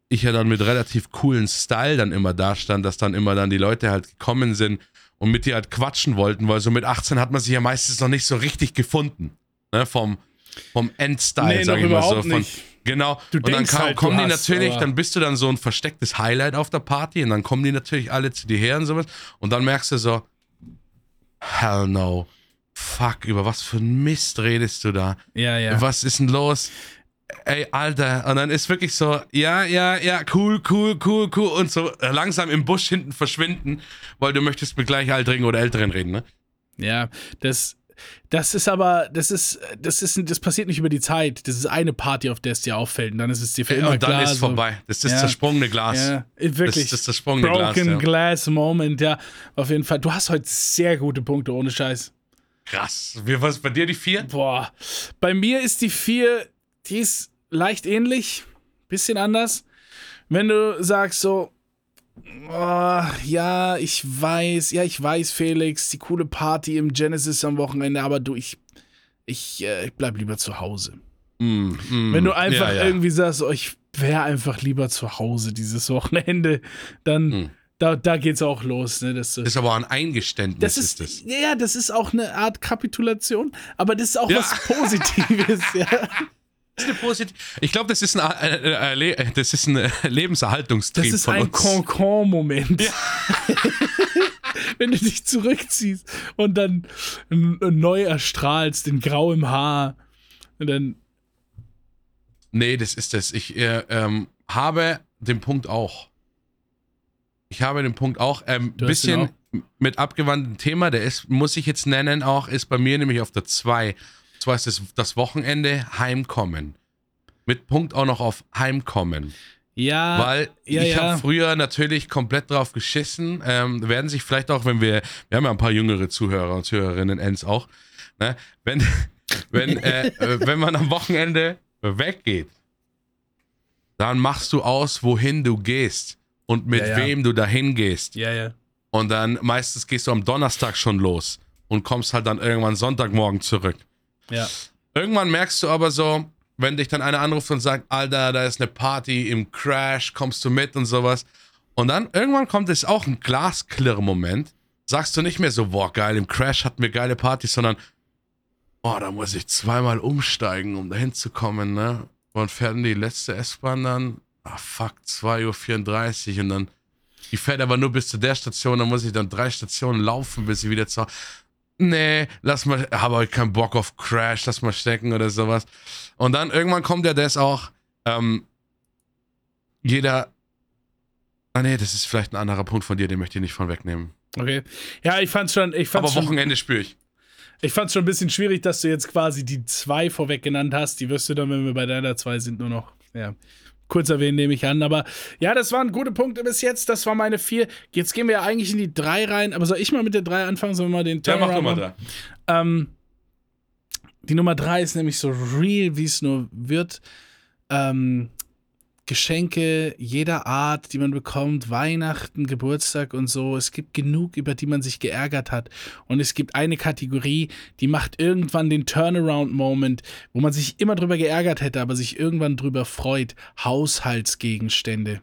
ich ja dann mit relativ coolen Style dann immer da stand, dass dann immer dann die Leute halt gekommen sind und mit dir halt quatschen wollten, weil so mit 18 hat man sich ja meistens noch nicht so richtig gefunden. Ne, vom, vom Endstyle, Nee, sag ich mal so. Von, nicht. Genau. Du und dann kam, halt, du kommen die hast, natürlich, dann bist du dann so ein verstecktes Highlight auf der Party und dann kommen die natürlich alle zu dir her und sowas. Und dann merkst du so, hell no. Fuck, über was für ein Mist redest du da? Ja, ja. Was ist denn los? Ey, Alter. Und dann ist wirklich so, ja, ja, ja, cool, cool, cool, cool. Und so langsam im Busch hinten verschwinden, weil du möchtest mit Gleichaltrigen oder Älteren reden, ne? Ja, das, das ist aber, das ist, das ist, das passiert nicht über die Zeit. Das ist eine Party, auf der es dir auffällt. Und dann ist es dir für immer und dann klar. ist so, vorbei. Das ist Ja. zersprungene Glas. Ja, wirklich. Das ist das zersprungene Broken Glas. Ja. Glass Moment, ja. Auf jeden Fall. Du hast heute sehr gute Punkte, ohne Scheiß. Krass. Wie, was ist bei dir die vier? Boah. Bei mir ist die 4, die ist leicht ähnlich, bisschen anders. Wenn du sagst so, oh, ja, ich weiß, ja, ich weiß, Felix, die coole Party im Genesis am Wochenende, aber du, ich, ich, äh, ich bleib lieber zu Hause. Mm, mm. Wenn du einfach ja, ja. irgendwie sagst, oh, ich wäre einfach lieber zu Hause dieses Wochenende, dann, Hm. da, da geht's auch los, ne, Das ist aber ein Eingeständnis. das ist, ist das. ja, das ist auch eine Art Kapitulation, aber das ist auch Ja. was Positives, ja. Ich glaube, das ist ein, äh, äh, äh, das ist ein Lebenserhaltungstrieb Das ist von ein uns. Concon-Moment. Wenn du dich zurückziehst und dann neu erstrahlst in grauem Haar. Und dann, Nee, das ist das. Ich äh, ähm, habe den Punkt auch. Ich habe den Punkt auch. Ein den bisschen mit abgewandtem Thema, der ist, muss ich jetzt nennen, auch, ist bei mir nämlich auf der 2. Zwar ist das, das Wochenende Heimkommen. Mit Punkt auch noch auf Heimkommen. ja, Weil ja, ich ja. habe früher natürlich komplett drauf geschissen. Ähm, werden sich vielleicht auch, wenn wir, wir haben ja ein paar jüngere Zuhörer und Zuhörerinnen, Ens auch, ne? wenn, wenn, äh, wenn man am Wochenende weggeht, dann machst du aus, wohin du gehst und mit ja. wem du dahin gehst. ja, ja. Und dann meistens gehst du am Donnerstag schon los und kommst halt dann irgendwann Sonntagmorgen zurück. Ja. Irgendwann merkst du aber so, wenn dich dann einer anruft und sagt, Alter, da ist eine Party im Crash, kommst du mit und sowas. Und dann irgendwann kommt es auch ein Glasklirr-Moment. Sagst du nicht mehr so, boah, geil, im Crash hatten wir geile Partys, sondern, boah, da muss ich zweimal umsteigen, um dahin zu kommen, ne? Und fährt die letzte S-Bahn dann, ah fuck, 2.34 Uhr und dann, die fährt aber nur bis zu der Station, dann muss ich dann drei Stationen laufen, bis ich wieder zu nee, lass mal, habe heute keinen Bock auf Crash, lass mal stecken oder sowas. Und dann irgendwann kommt ja das auch, ähm, jeder Ah nee, das ist vielleicht ein anderer Punkt von dir, den möchte ich nicht von wegnehmen. Okay. Ja, ich fand's schon. Ich fand's Aber schon, Wochenende spüre ich. Ich fand's schon ein bisschen schwierig, dass du jetzt quasi die zwei vorweg genannt hast. Die wirst du dann, wenn wir bei deiner zwei sind, nur noch ja, kurz erwähnen, nehme ich an. Aber ja, das waren gute Punkte bis jetzt. Das war meine vier. Jetzt gehen wir ja eigentlich in die drei rein. Aber soll ich mal mit der drei anfangen? Sollen wir mal den Ja, mach Turnaround doch mal da. Ähm, die Nummer drei ist nämlich so real, wie es nur wird. Ähm, Geschenke jeder Art, die man bekommt, Weihnachten, Geburtstag und so. Es gibt genug, über die man sich geärgert hat. Und es gibt eine Kategorie, die macht irgendwann den Turnaround-Moment, wo man sich immer drüber geärgert hätte, aber sich irgendwann drüber freut. Haushaltsgegenstände.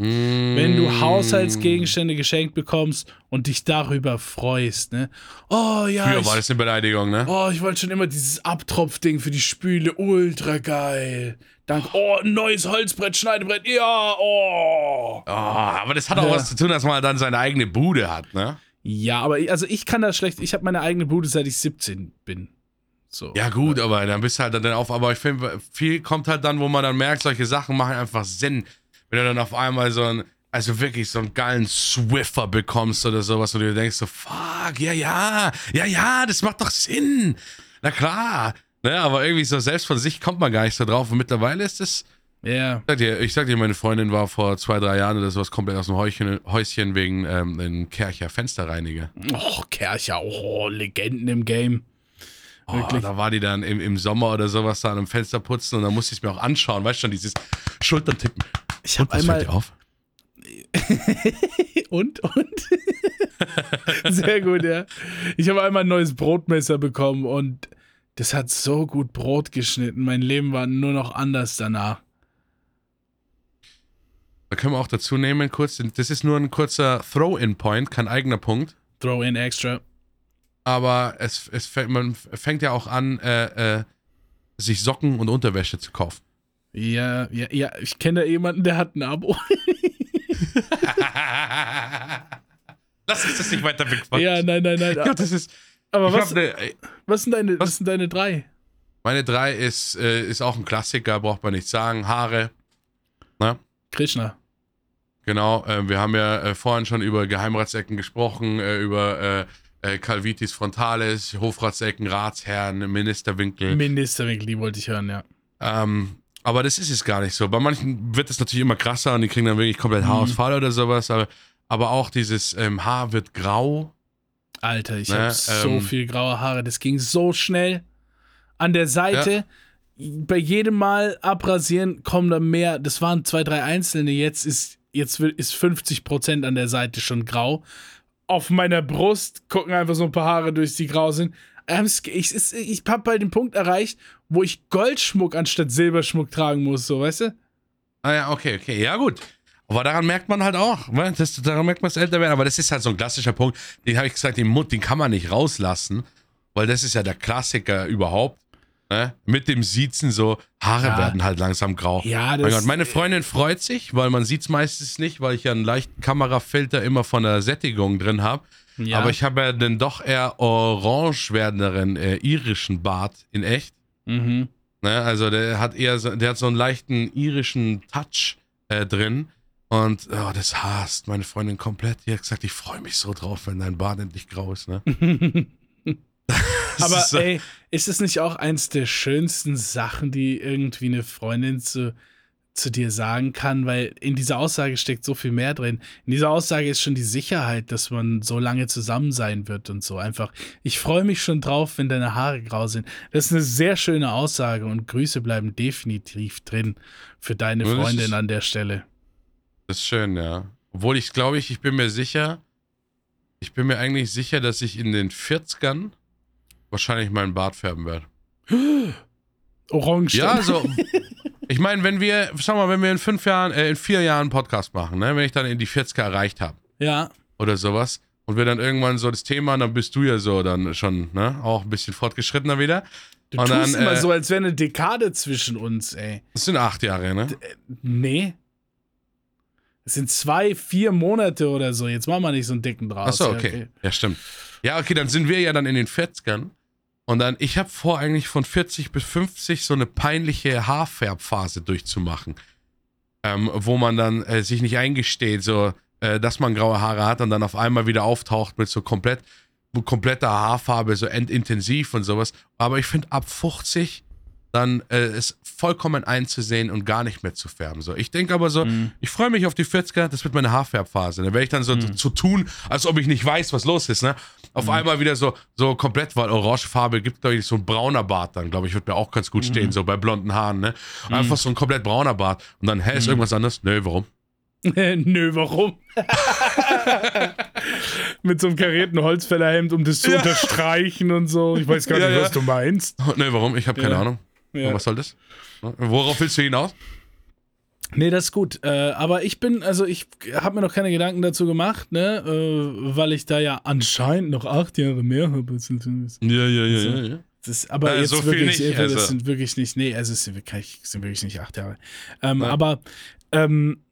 Wenn du Mm. Haushaltsgegenstände geschenkt bekommst und dich darüber freust, ne? Oh ja, Früher ich, war das eine Beleidigung, ne? Oh, ich wollte schon immer dieses Abtropfding für die Spüle. Ultra geil. Danke. Oh, ein neues Holzbrett, Schneidebrett. Ja, oh. Oh, aber das hat auch Ja. was zu tun, dass man dann seine eigene Bude hat, ne? Ja, aber ich, also ich kann das schlecht. Ich habe meine eigene Bude, seit ich 17 bin. So. Ja, gut, aber dann bist du halt dann auf. Aber ich finde, viel kommt halt dann, wo man dann merkt, solche Sachen machen einfach Sinn. Wenn du dann auf einmal so ein, also wirklich so einen geilen Swiffer bekommst oder sowas und du denkst so, fuck, ja, ja, ja, ja, das macht doch Sinn. Na klar. Ne, aber irgendwie so selbst von sich kommt man gar nicht so drauf. Und mittlerweile ist es. Ja. Ich sag dir, ich sag dir, meine Freundin war vor zwei, drei Jahren oder sowas komplett aus dem Häuschen, Häuschen wegen ähm, einem Kercher Fensterreiniger. Oh, Kercher. Oh, Legenden im Game. Oh, Wirklich? da war die dann im, im Sommer oder sowas da an einem Fenster putzen und dann musste ich es mir auch anschauen, weißt du schon, dieses Schultern-Tippen. Ich habe Was fällt einmal. dir auf? Und, und? Sehr gut, ja. Ich habe einmal ein neues Brotmesser bekommen und das hat so gut Brot geschnitten. Mein Leben war nur noch anders danach. Da können wir auch dazu nehmen, kurz, das ist nur ein kurzer Throw-in-Point, kein eigener Punkt. Throw in extra. Aber es, es, fängt- man fängt ja auch an, äh, äh, sich Socken und Unterwäsche zu kaufen. Ja, ja, ja. Ich kenne da jemanden, der hat ein Abo. Lass uns das nicht weiter bequatschen. ja, nein, nein, nein. Ja, das ist. Aber was, ne, ey, was, sind deine, was was- sind deine drei? meine drei ist, äh, ist auch ein Klassiker, braucht man nicht sagen. Haare. Ne? Krishna. Genau, äh, wir haben ja äh, vorhin schon über Geheimratsecken gesprochen, äh, über äh, äh, Calvitis Frontales, Hofratsecken, Ratsherren, Ministerwinkel. Ministerwinkel, die wollte ich hören, ja. ähm, aber das ist es gar nicht so. Bei manchen wird es natürlich immer krasser und die kriegen dann wirklich komplett Mhm. Haarausfall oder sowas. Aber, aber auch dieses ähm, Haar wird grau. Alter, ich Ne, habe so ähm, viel graue Haare. Das ging so schnell. An der Seite, bei jedem Mal abrasieren kommen da mehr. Das waren zwei, drei einzelne. Jetzt ist, jetzt ist 50% an der Seite schon grau. Auf meiner Brust gucken einfach so ein paar Haare durch, die grau sind. Ähm, Ich, es- ich habe bald den Punkt erreicht, wo ich Goldschmuck anstatt Silberschmuck tragen muss, so, weißt du? Ah ja, okay, okay. Ja, gut. Aber daran merkt man halt auch, ne? das, daran merkt man es älter werden. Aber das ist halt so ein klassischer Punkt. Den habe ich gesagt, den Mund, den kann man nicht rauslassen, weil das ist ja der Klassiker überhaupt. Ne? Mit dem Siezen so, Haare Ja. werden halt langsam grau. Ja, Mein das. Gott, meine Freundin freut sich, weil man sieht es meistens nicht, weil ich ja einen leichten Kamerafilter immer von der Sättigung drin habe. ja. Aber ich habe ja den doch eher orange werdenderen äh, irischen Bart in echt. Mhm. Ne? Also der hat eher so, der hat so einen leichten irischen Touch äh, drin. Und oh, das hasst meine Freundin komplett. Die hat gesagt, ich freue mich so drauf, wenn dein Bart endlich grau ist. Ne? Aber ist so- ey, ist es nicht auch eins der schönsten Sachen, die irgendwie eine Freundin zu, zu dir sagen kann? Weil in dieser Aussage steckt so viel mehr drin. In dieser Aussage ist schon die Sicherheit, dass man so lange zusammen sein wird und so. Einfach, ich freue mich schon drauf, wenn deine Haare grau sind. Das ist eine sehr schöne Aussage und Grüße bleiben definitiv drin für deine das Freundin ist- an der Stelle. Das ist schön, ja. Obwohl ich glaube ich, ich bin mir sicher, ich bin mir eigentlich sicher, dass ich in den 40ern wahrscheinlich meinen Bart färben werde. Orange. Ja, so. Ich meine, wenn wir, schau mal, wenn wir in fünf Jahren, äh, in vier Jahren einen Podcast machen, ne, wenn ich dann in die 40er erreicht habe Ja. oder sowas und wir dann irgendwann so das Thema, dann bist du ja so dann schon, ne, auch ein bisschen fortgeschrittener wieder. Du Und tust dann, immer äh, so, als wäre eine Dekade zwischen uns, ey. Das sind acht Jahre, ne? Nee. Es sind zwei, vier Monate oder so. Jetzt machen wir nicht so einen dicken draus. Achso, Ja, okay. Ja, stimmt. Ja, okay, dann sind wir ja dann in den 40ern. Und dann, ich habe vor, eigentlich von 40 bis 50 so eine peinliche Haarfärbphase durchzumachen. ähm, wo man dann äh, sich nicht eingesteht, so, äh, dass man graue Haare hat und dann auf einmal wieder auftaucht mit so komplett, kompletter Haarfarbe, so endintensiv und sowas. Aber ich finde, ab 50 dann äh, ist vollkommen einzusehen und gar nicht mehr zu färben. So, ich denke aber so, mhm. ich freue mich auf die 40er, das wird meine Haarfärbphase. Da werde ich dann so mhm. zu tun, als ob ich nicht weiß, was los ist, ne? Auf mhm. einmal wieder so, so komplett, weil Orangefarbe gibt, glaube ich, so ein brauner Bart dann, glaube ich, wird mir auch ganz gut stehen, mhm. so bei blonden Haaren, ne? Mhm. Einfach so ein komplett brauner Bart. Und dann, hä, ist mhm. irgendwas anderes? Nö, warum? Nö, warum? Mit so einem karierten Holzfällerhemd, um das zu ja. unterstreichen und so. Ich weiß gar nicht, ja. was du meinst. Nö, warum? Ich habe keine. Ahnung. Was soll das? Worauf willst du hinaus? Nee, das ist gut. Äh, aber ich bin, also ich habe mir noch keine Gedanken dazu gemacht, ne? Äh, weil ich da ja anscheinend noch acht Jahre mehr habe. Ja, ja, ja, ja, ja. Das, aber äh, jetzt so wirklich, nicht, also. das sind wirklich nicht, nee, also es sind wirklich, sind wirklich nicht acht Jahre. Ähm, aber ähm,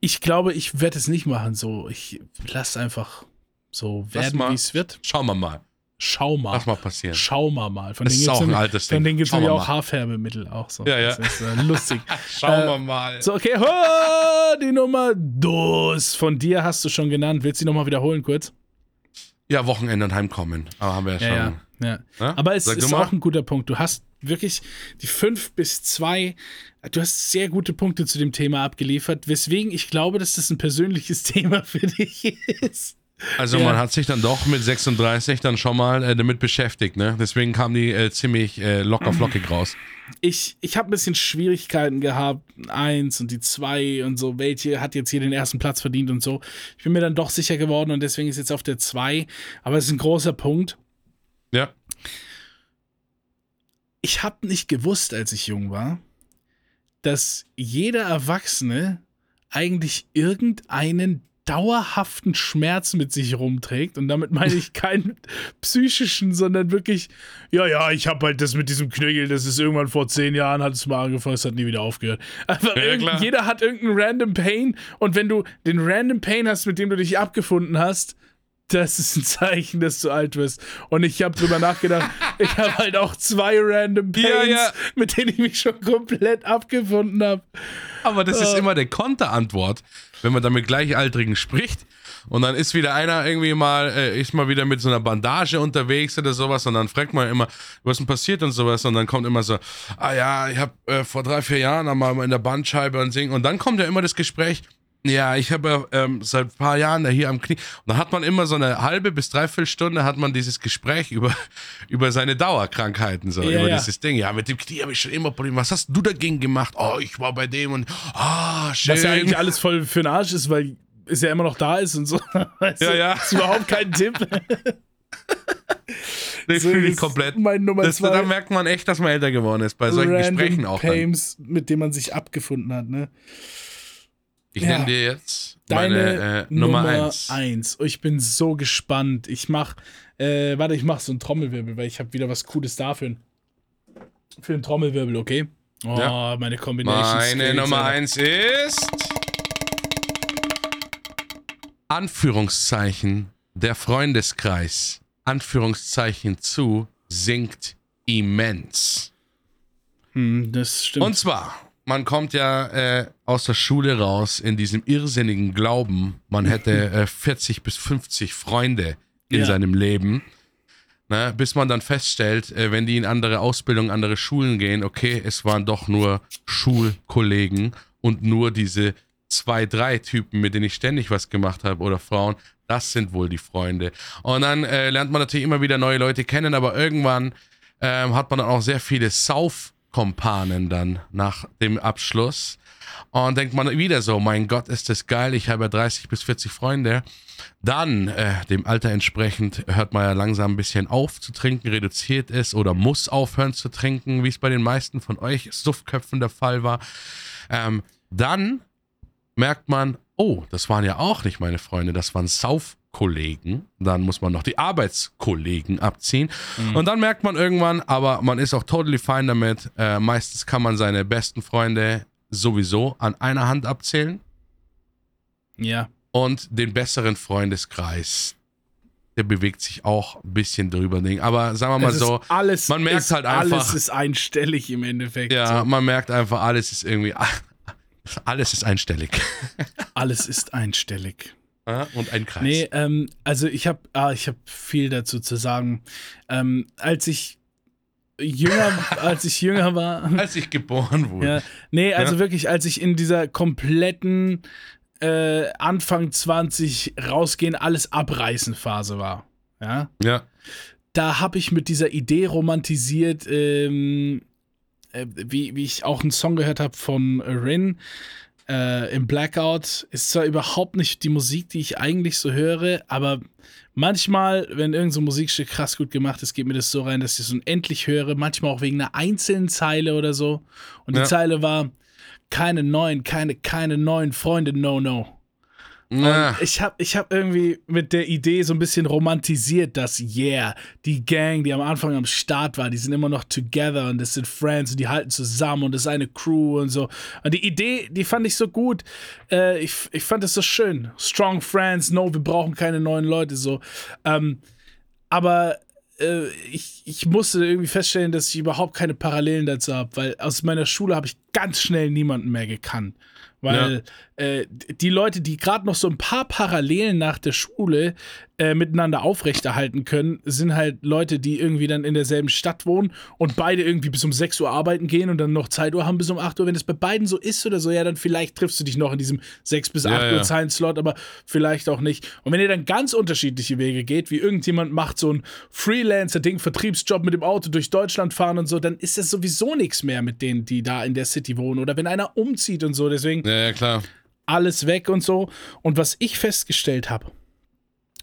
ich glaube, ich werde es nicht machen so. Ich lasse einfach so werden, wie es wird. Schauen wir mal. Schau mal. Lass mal passieren. Schau mal mal. Von das ist auch ein altes Ding. Von denen gibt es ja auch Haarfärbemittel auch so. Ja, ja. Das ist äh, lustig. Schauen wir äh, mal. So, okay, oh, die Nummer dos. Von dir hast du schon genannt. Willst du die nochmal wiederholen kurz? Ja, Wochenende und Heimkommen. Aber haben wir ja schon. Ja, ja. ja. Aber es Sag ist auch ein guter Punkt. Du hast wirklich die fünf bis zwei. Du hast sehr gute Punkte zu dem Thema abgeliefert, weswegen ich glaube, dass das ein persönliches Thema für dich ist. Also ja. man hat sich dann doch mit 36 dann schon mal äh, damit beschäftigt, ne? Deswegen kam die äh, ziemlich äh, locker flockig raus. Ich, ich habe ein bisschen Schwierigkeiten gehabt, eins und die zwei und so, welche hat jetzt hier den ersten Platz verdient und so. Ich bin mir dann doch sicher geworden und deswegen ist jetzt auf der zwei. Aber es ist ein großer Punkt. Ja. Ich habe nicht gewusst, als ich jung war, dass jeder Erwachsene eigentlich irgendeinen dauerhaften Schmerz mit sich rumträgt. Und damit meine ich keinen psychischen, sondern wirklich, ja, ja, ich habe halt das mit diesem Knöchel, das ist irgendwann vor zehn Jahren, hat es mal angefangen, es hat nie wieder aufgehört. Einfach ja, jeder hat irgendeinen random Pain und wenn du den random Pain hast, mit dem du dich abgefunden hast, das ist ein Zeichen, dass du alt wirst. Und ich habe drüber nachgedacht, ich habe halt auch zwei random Pains, ja, ja. mit denen ich mich schon komplett abgefunden habe. Aber das ist immer der Konterantwort, wenn man dann mit Gleichaltrigen spricht. Und dann ist wieder einer irgendwie mal, äh, ist mal wieder mit so einer Bandage unterwegs oder sowas. Und dann fragt man immer, was denn passiert und sowas. Und dann kommt immer so, ah ja, ich habe äh, vor drei, vier Jahren einmal in der Bandscheibe und singen. Und dann kommt ja immer das Gespräch, ja, ich habe ähm, seit ein paar Jahren da hier am Knie. Und dann hat man immer so eine halbe bis dreiviertel Stunde hat man dieses Gespräch über, über seine Dauerkrankheiten, so, ja, über ja. dieses Ding. Ja, mit dem Knie habe ich schon immer Probleme. Was hast du dagegen gemacht? Oh, ich war bei dem und ah, oh, schön. Was ja eigentlich alles voll für den Arsch ist, weil es ja immer noch da ist und so. Weißt ja, ja. ist überhaupt kein Tipp. Ich so, fühle ich komplett. Mein Nummer das, zwei. Da merkt man echt, dass man älter geworden ist, bei solchen Random Gesprächen auch. Pains, mit denen man sich abgefunden hat, ne? Ich ja. nenne dir jetzt deine meine, äh, Nummer 1. eins. Oh, ich bin so gespannt. Ich mach, äh, warte, ich mach so einen Trommelwirbel, weil ich habe wieder was Cooles dafür. Für einen Trommelwirbel, okay? Oh, ja. meine Kombination. Meine Nummer 1 ist Anführungszeichen der Freundeskreis. Anführungszeichen zu sinkt immens. Hm, das stimmt. Und zwar man kommt ja äh, aus der Schule raus in diesem irrsinnigen Glauben, man hätte äh, 40 bis 50 Freunde in ja. seinem Leben. Ne, bis man dann feststellt, äh, wenn die in andere Ausbildungen, andere Schulen gehen, okay, es waren doch nur Schulkollegen und nur diese zwei, drei Typen, mit denen ich ständig was gemacht habe oder Frauen, das sind wohl die Freunde. Und dann äh, lernt man natürlich immer wieder neue Leute kennen, aber irgendwann ähm, hat man dann auch sehr viele Sauf- Kumpanen dann nach dem Abschluss. Und denkt man wieder so, mein Gott, ist das geil, ich habe ja 30 bis 40 Freunde. Dann, äh, dem Alter entsprechend, hört man ja langsam ein bisschen auf zu trinken, reduziert es oder muss aufhören zu trinken, wie es bei den meisten von euch Suffköpfen der Fall war. Ähm, dann merkt man, oh, das waren ja auch nicht meine Freunde, das waren Sauf Kollegen, dann muss man noch die Arbeitskollegen abziehen mhm. und dann merkt man irgendwann, aber man ist auch totally fine damit. Äh, meistens kann man seine besten Freunde sowieso an einer Hand abzählen. Ja. Und den besseren Freundeskreis, der bewegt sich auch ein bisschen drüber. Aber sagen wir mal so, alles man merkt halt einfach. Alles ist einstellig im Endeffekt. Ja, so. man merkt einfach, alles ist irgendwie Alles ist einstellig. Alles ist einstellig. Und ein Kreis. Nee, ähm, also ich habe ah, ich hab viel dazu zu sagen. Ähm, als ich jünger, als ich jünger war. Als ich geboren wurde. Ja, nee, also Ja. wirklich, als ich in dieser kompletten äh, Anfang 20 rausgehen, alles abreißen Phase war. Ja. Ja. Da habe ich mit dieser Idee romantisiert, ähm, äh, wie, wie ich auch einen Song gehört habe von Rin äh, im Blackout. Ist zwar überhaupt nicht die Musik, die ich eigentlich so höre, aber manchmal, wenn irgend so Musikstück krass gut gemacht ist, geht mir das so rein, dass ich es unendlich höre. Manchmal auch wegen einer einzelnen Zeile oder so. Und die Ja. Zeile war: keine neuen, keine, keine neuen Freunde, no, no. Na, Ich habe ich hab irgendwie mit der Idee so ein bisschen romantisiert, dass, yeah, die Gang, die am Anfang am Start war, die sind immer noch together und das sind Friends und die halten zusammen und das ist eine Crew und so. Und die Idee, die fand ich so gut. Äh, ich, ich fand es so schön. Strong Friends, no, wir brauchen keine neuen Leute, so. Ähm, aber äh, ich, ich musste irgendwie feststellen, dass ich überhaupt keine Parallelen dazu habe, weil aus meiner Schule habe ich ganz schnell niemanden mehr gekannt. Weil äh, die Leute, die gerade noch so ein paar Parallelen nach der Schule äh, miteinander aufrechterhalten können, sind halt Leute, die irgendwie dann in derselben Stadt wohnen und beide irgendwie bis um 6 Uhr arbeiten gehen und dann noch Zeituhr haben bis um 8 Uhr. Wenn das bei beiden so ist oder so, ja, dann vielleicht triffst du dich noch in diesem 6 bis 8 Ja, Uhr ja. Zeitslot, aber vielleicht auch nicht. Und wenn ihr dann ganz unterschiedliche Wege geht, wie irgendjemand macht so ein Freelancer-Ding, Vertriebsjob mit dem Auto durch Deutschland fahren und so, dann ist das sowieso nichts mehr mit denen, die da in der City wohnen. Oder wenn einer umzieht und so, deswegen ja, ja, klar. Alles weg und so. Und was ich festgestellt habe,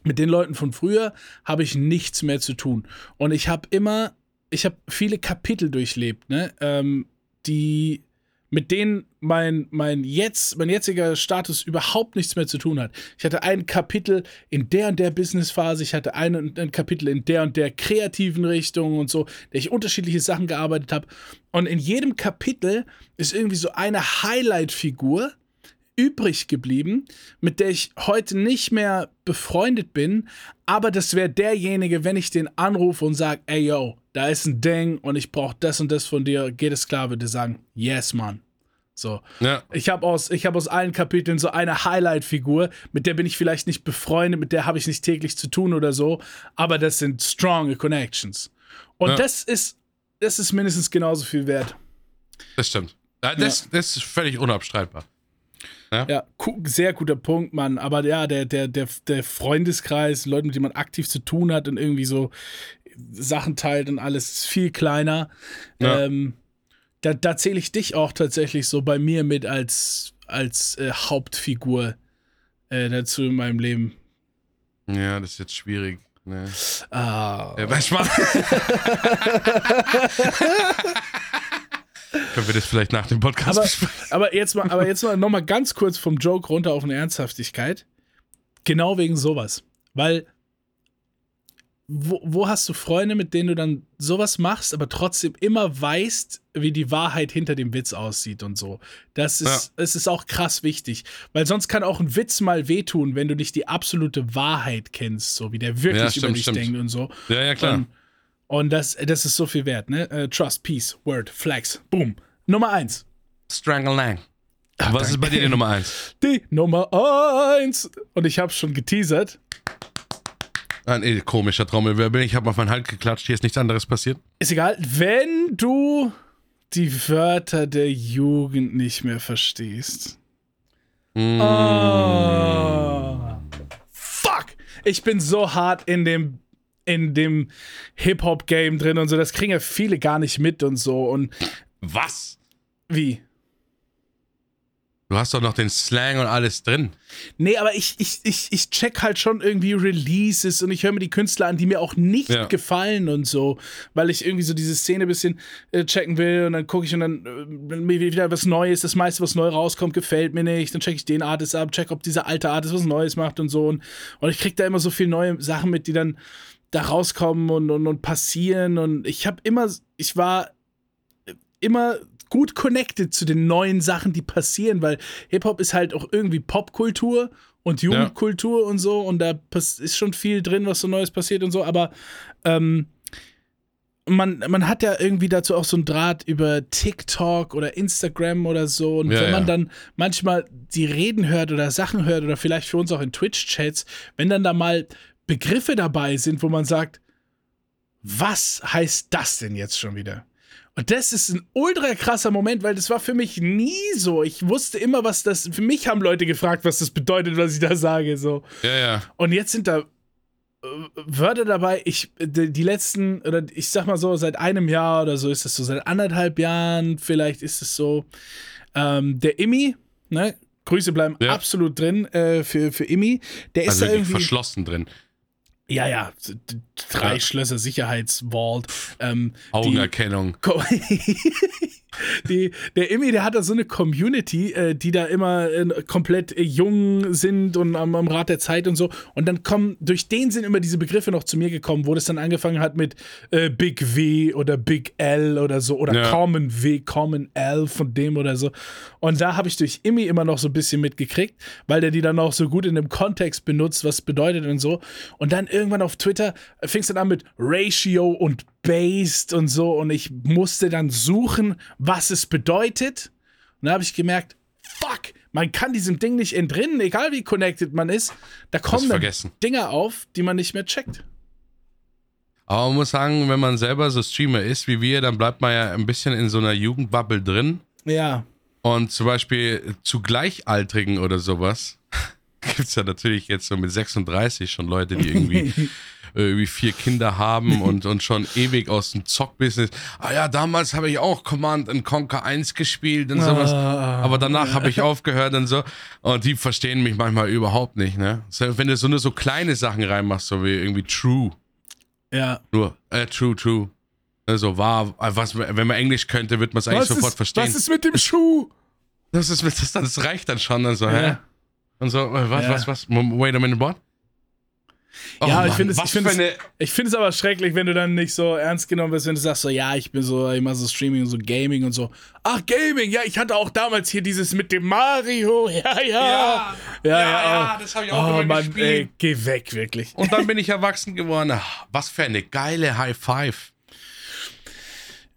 mit den Leuten von früher habe ich nichts mehr zu tun. Und ich habe immer, ich habe viele Kapitel durchlebt, ne, ähm, die mit denen mein, mein, jetzt, mein jetziger Status überhaupt nichts mehr zu tun hat. Ich hatte ein Kapitel in der und der Businessphase, ich hatte ein, ein Kapitel in der und der kreativen Richtung und so, der ich unterschiedliche Sachen gearbeitet habe. Und in jedem Kapitel ist irgendwie so eine Highlight-Figur, übrig geblieben, mit der ich heute nicht mehr befreundet bin, aber das wäre derjenige, wenn ich den anrufe und sage, ey yo, da ist ein Ding und ich brauche das und das von dir, geht es klar, würde sagen, yes, Mann. So. Ja. Ich habe aus, ich hab aus allen Kapiteln so eine Highlight-Figur, mit der bin ich vielleicht nicht befreundet, mit der habe ich nicht täglich zu tun oder so, aber das sind stronge Connections. Und Ja. das ist, das ist mindestens genauso viel wert. Das stimmt. Ja, das, das ist völlig unabstreitbar. Ja, gu- sehr guter Punkt, Mann. Aber ja, der, der, der, der Freundeskreis, Leute, mit denen man aktiv zu tun hat und irgendwie so Sachen teilt und alles, ist viel kleiner. Ja. Ähm, da da zähle ich dich auch tatsächlich so bei mir mit als, als äh, Hauptfigur äh, dazu in meinem Leben. Ja, das ist jetzt schwierig. Ne. Ah. Ja, weißt du was? Können wir das vielleicht nach dem Podcast Aber, besprechen? aber jetzt mal, aber jetzt mal noch mal ganz kurz vom Joke runter auf eine Ernsthaftigkeit. Genau wegen sowas. Weil, wo, wo hast du Freunde, mit denen du dann sowas machst, aber trotzdem immer weißt, wie die Wahrheit hinter dem Witz aussieht und so. Das ist, es ist auch krass wichtig. Weil sonst kann auch ein Witz mal wehtun, wenn du nicht die absolute Wahrheit kennst, so wie der wirklich Ja, über stimmt, dich stimmt. denkt und so. Ja, ja, klar. Und, und das, das ist so viel wert, ne? Äh, Trust, Peace, Word, Flex, Boom. Nummer eins. Strangle Lang. Was ist bei dir die Nummer eins? Die Nummer eins. Und ich habe schon geteasert. Ein eh, komischer Trommelwirbel. Ich habe auf meinen Halt geklatscht. Hier ist nichts anderes passiert. Ist egal, wenn du die Wörter der Jugend nicht mehr verstehst. Mm. Ah. Fuck! Ich bin so hart in dem in dem Hip-Hop-Game drin und so. Das kriegen ja viele gar nicht mit und so. Und Was? wie? Du hast doch noch den Slang und alles drin. Nee, aber ich, ich, ich, ich check halt schon irgendwie Releases und ich höre mir die Künstler an, die mir auch nicht Ja. gefallen und so, weil ich irgendwie so diese Szene ein bisschen äh, checken will und dann gucke ich und dann äh, wenn mir wieder was Neues, das meiste, was neu rauskommt, gefällt mir nicht. Dann check ich den Artist ab, check, ob dieser alte Artist was Neues macht und so. Und, und ich krieg da immer so viele neue Sachen mit, die dann da rauskommen und, und, und passieren. Und ich habe immer, ich war immer gut connected zu den neuen Sachen, die passieren, weil Hip-Hop ist halt auch irgendwie Popkultur und Jugendkultur und so und da ist schon viel drin, was so Neues passiert und so, aber ähm, man, man hat ja irgendwie dazu auch so einen Draht über TikTok oder Instagram oder so. Und Ja, wenn man ja. dann manchmal die Reden hört oder Sachen hört oder vielleicht für uns auch in Twitch-Chats, wenn dann da mal Begriffe dabei sind, wo man sagt, was heißt das denn jetzt schon wieder? Und das ist ein ultra krasser Moment, weil das war für mich nie so. Ich wusste immer, was das. Für mich haben Leute gefragt, was das bedeutet, was ich da sage. So. Ja, ja. Und jetzt sind da äh, Wörter dabei, ich, die, letzten, oder ich sag mal so, seit einem Jahr oder so ist es so, seit anderthalb Jahren vielleicht ist es so. Ähm, der Immi, ne? Grüße bleiben Ja. absolut drin äh, für, für Immi. Der ist Also da wirklich irgendwie. verschlossen drin. Ja, ja, drei Ja. Schlösser, Sicherheitsvault. Ähm, Augenerkennung. Die, der Immi, der hat da so eine Community, äh, die da immer äh, komplett äh, jung sind und am, am Rat der Zeit und so. Und dann kommen, durch den sind immer diese Begriffe noch zu mir gekommen, wo das dann angefangen hat mit äh, Big W oder Big L oder so oder Ja. Common W, Common L von dem oder so. Und da habe ich durch Immi immer noch so ein bisschen mitgekriegt, weil der die dann auch so gut in dem Kontext benutzt, was bedeutet und so. Und dann irgendwann auf Twitter fing es dann an mit Ratio und Based und so. Und ich musste dann suchen, was es bedeutet. Und da habe ich gemerkt, fuck, man kann diesem Ding nicht entrinnen, egal wie connected man ist. Da kommen dann vergessen. Dinge auf, die man nicht mehr checkt. Aber man muss sagen, wenn man selber so Streamer ist wie wir, dann bleibt man ja ein bisschen in so einer Jugendbubble drin. Ja. Und zum Beispiel zu Gleichaltrigen oder sowas gibt es ja natürlich jetzt so mit 36 schon Leute, die irgendwie, irgendwie vier Kinder haben und, und schon ewig aus dem Zockbusiness. Ah ja, damals habe ich auch Command and Conquer 1 gespielt und sowas. Ah. Aber danach habe ich aufgehört und so. Und die verstehen mich manchmal überhaupt nicht, ne? Wenn du so nur so kleine Sachen reinmachst, so wie irgendwie True. Ja. Nur, äh, true, true. Also war, was, wenn man Englisch könnte, wird man es eigentlich Was sofort ist, verstehen. was ist mit dem Schuh? Das ist das, das reicht dann schon. Dann so, hä? Ja. Und so, äh, was, Ja. was, was? Wait a minute, what? Oh Ja, ich Mann, finde es, ich finde es, eine. ich finde es aber schrecklich, wenn du dann nicht so ernst genommen wirst, wenn du sagst so, ja, ich bin so, ich mache so Streaming und so Gaming und so. Ach, Gaming, ja, ich hatte auch damals hier dieses mit dem Mario, ja, ja. Ja, ja, das habe ich Oh Mann, ey, geh weg, wirklich. Und dann bin ich erwachsen geworden. Ach, Was für eine geile High Five.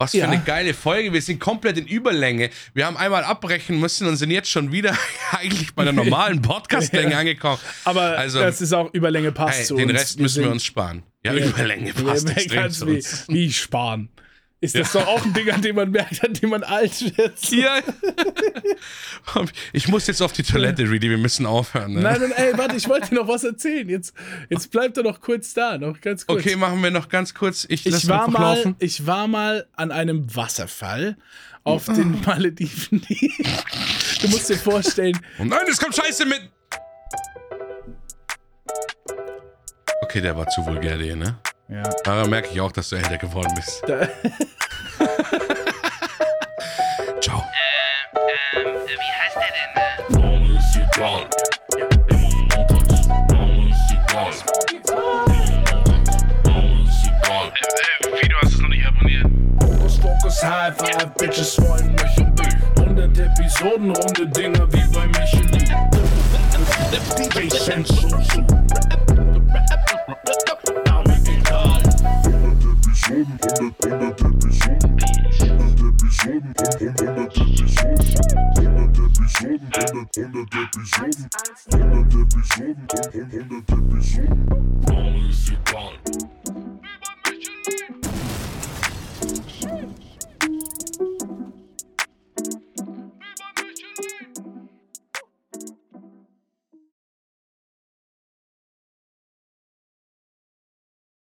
Was für Ja. eine geile Folge. Wir sind komplett in Überlänge. Wir haben einmal abbrechen müssen und sind jetzt schon wieder eigentlich bei der normalen Podcast-Länge angekommen. Aber also, das ist auch Überlänge passt hey, zu den uns. Rest müssen wir uns sparen. Ja, Überlänge passt extrem zu wie, uns. wie sparen. Ist das doch auch ein Ding, an dem man merkt, an dem man alt wird? Ja. Ich muss jetzt auf die Toilette, Reedy. Wir müssen aufhören. Ne? Nein, nein, ey, warte, ich wollte dir noch was erzählen. Jetzt, jetzt bleibt er noch kurz da, noch ganz kurz. Okay, machen wir noch ganz kurz. Ich, Ich war, mal, laufen. ich war mal an einem Wasserfall auf den Malediven. du musst dir vorstellen, Oh nein, es kommt Scheiße mit. Okay, der war zu vulgär, ne? Ja, Daran merke ich auch, dass du älter geworden bist. da, Ciao. Ähm, äh, wie heißt der denn? Äh? Äh, äh, wie, du hast es noch nicht abonniert? Fokus, Fokus, High Five, Bitches wollen mich im Beat. 100 Episoden, runde Dinger wie bei Michelin. DJ Sensu. Na, Episoden, 100, 100 Episoden, 100 Episoden, 100 Episoden, 100 Episoden, 100, 100 Episoden, 100 Episoden, 100 Episoden.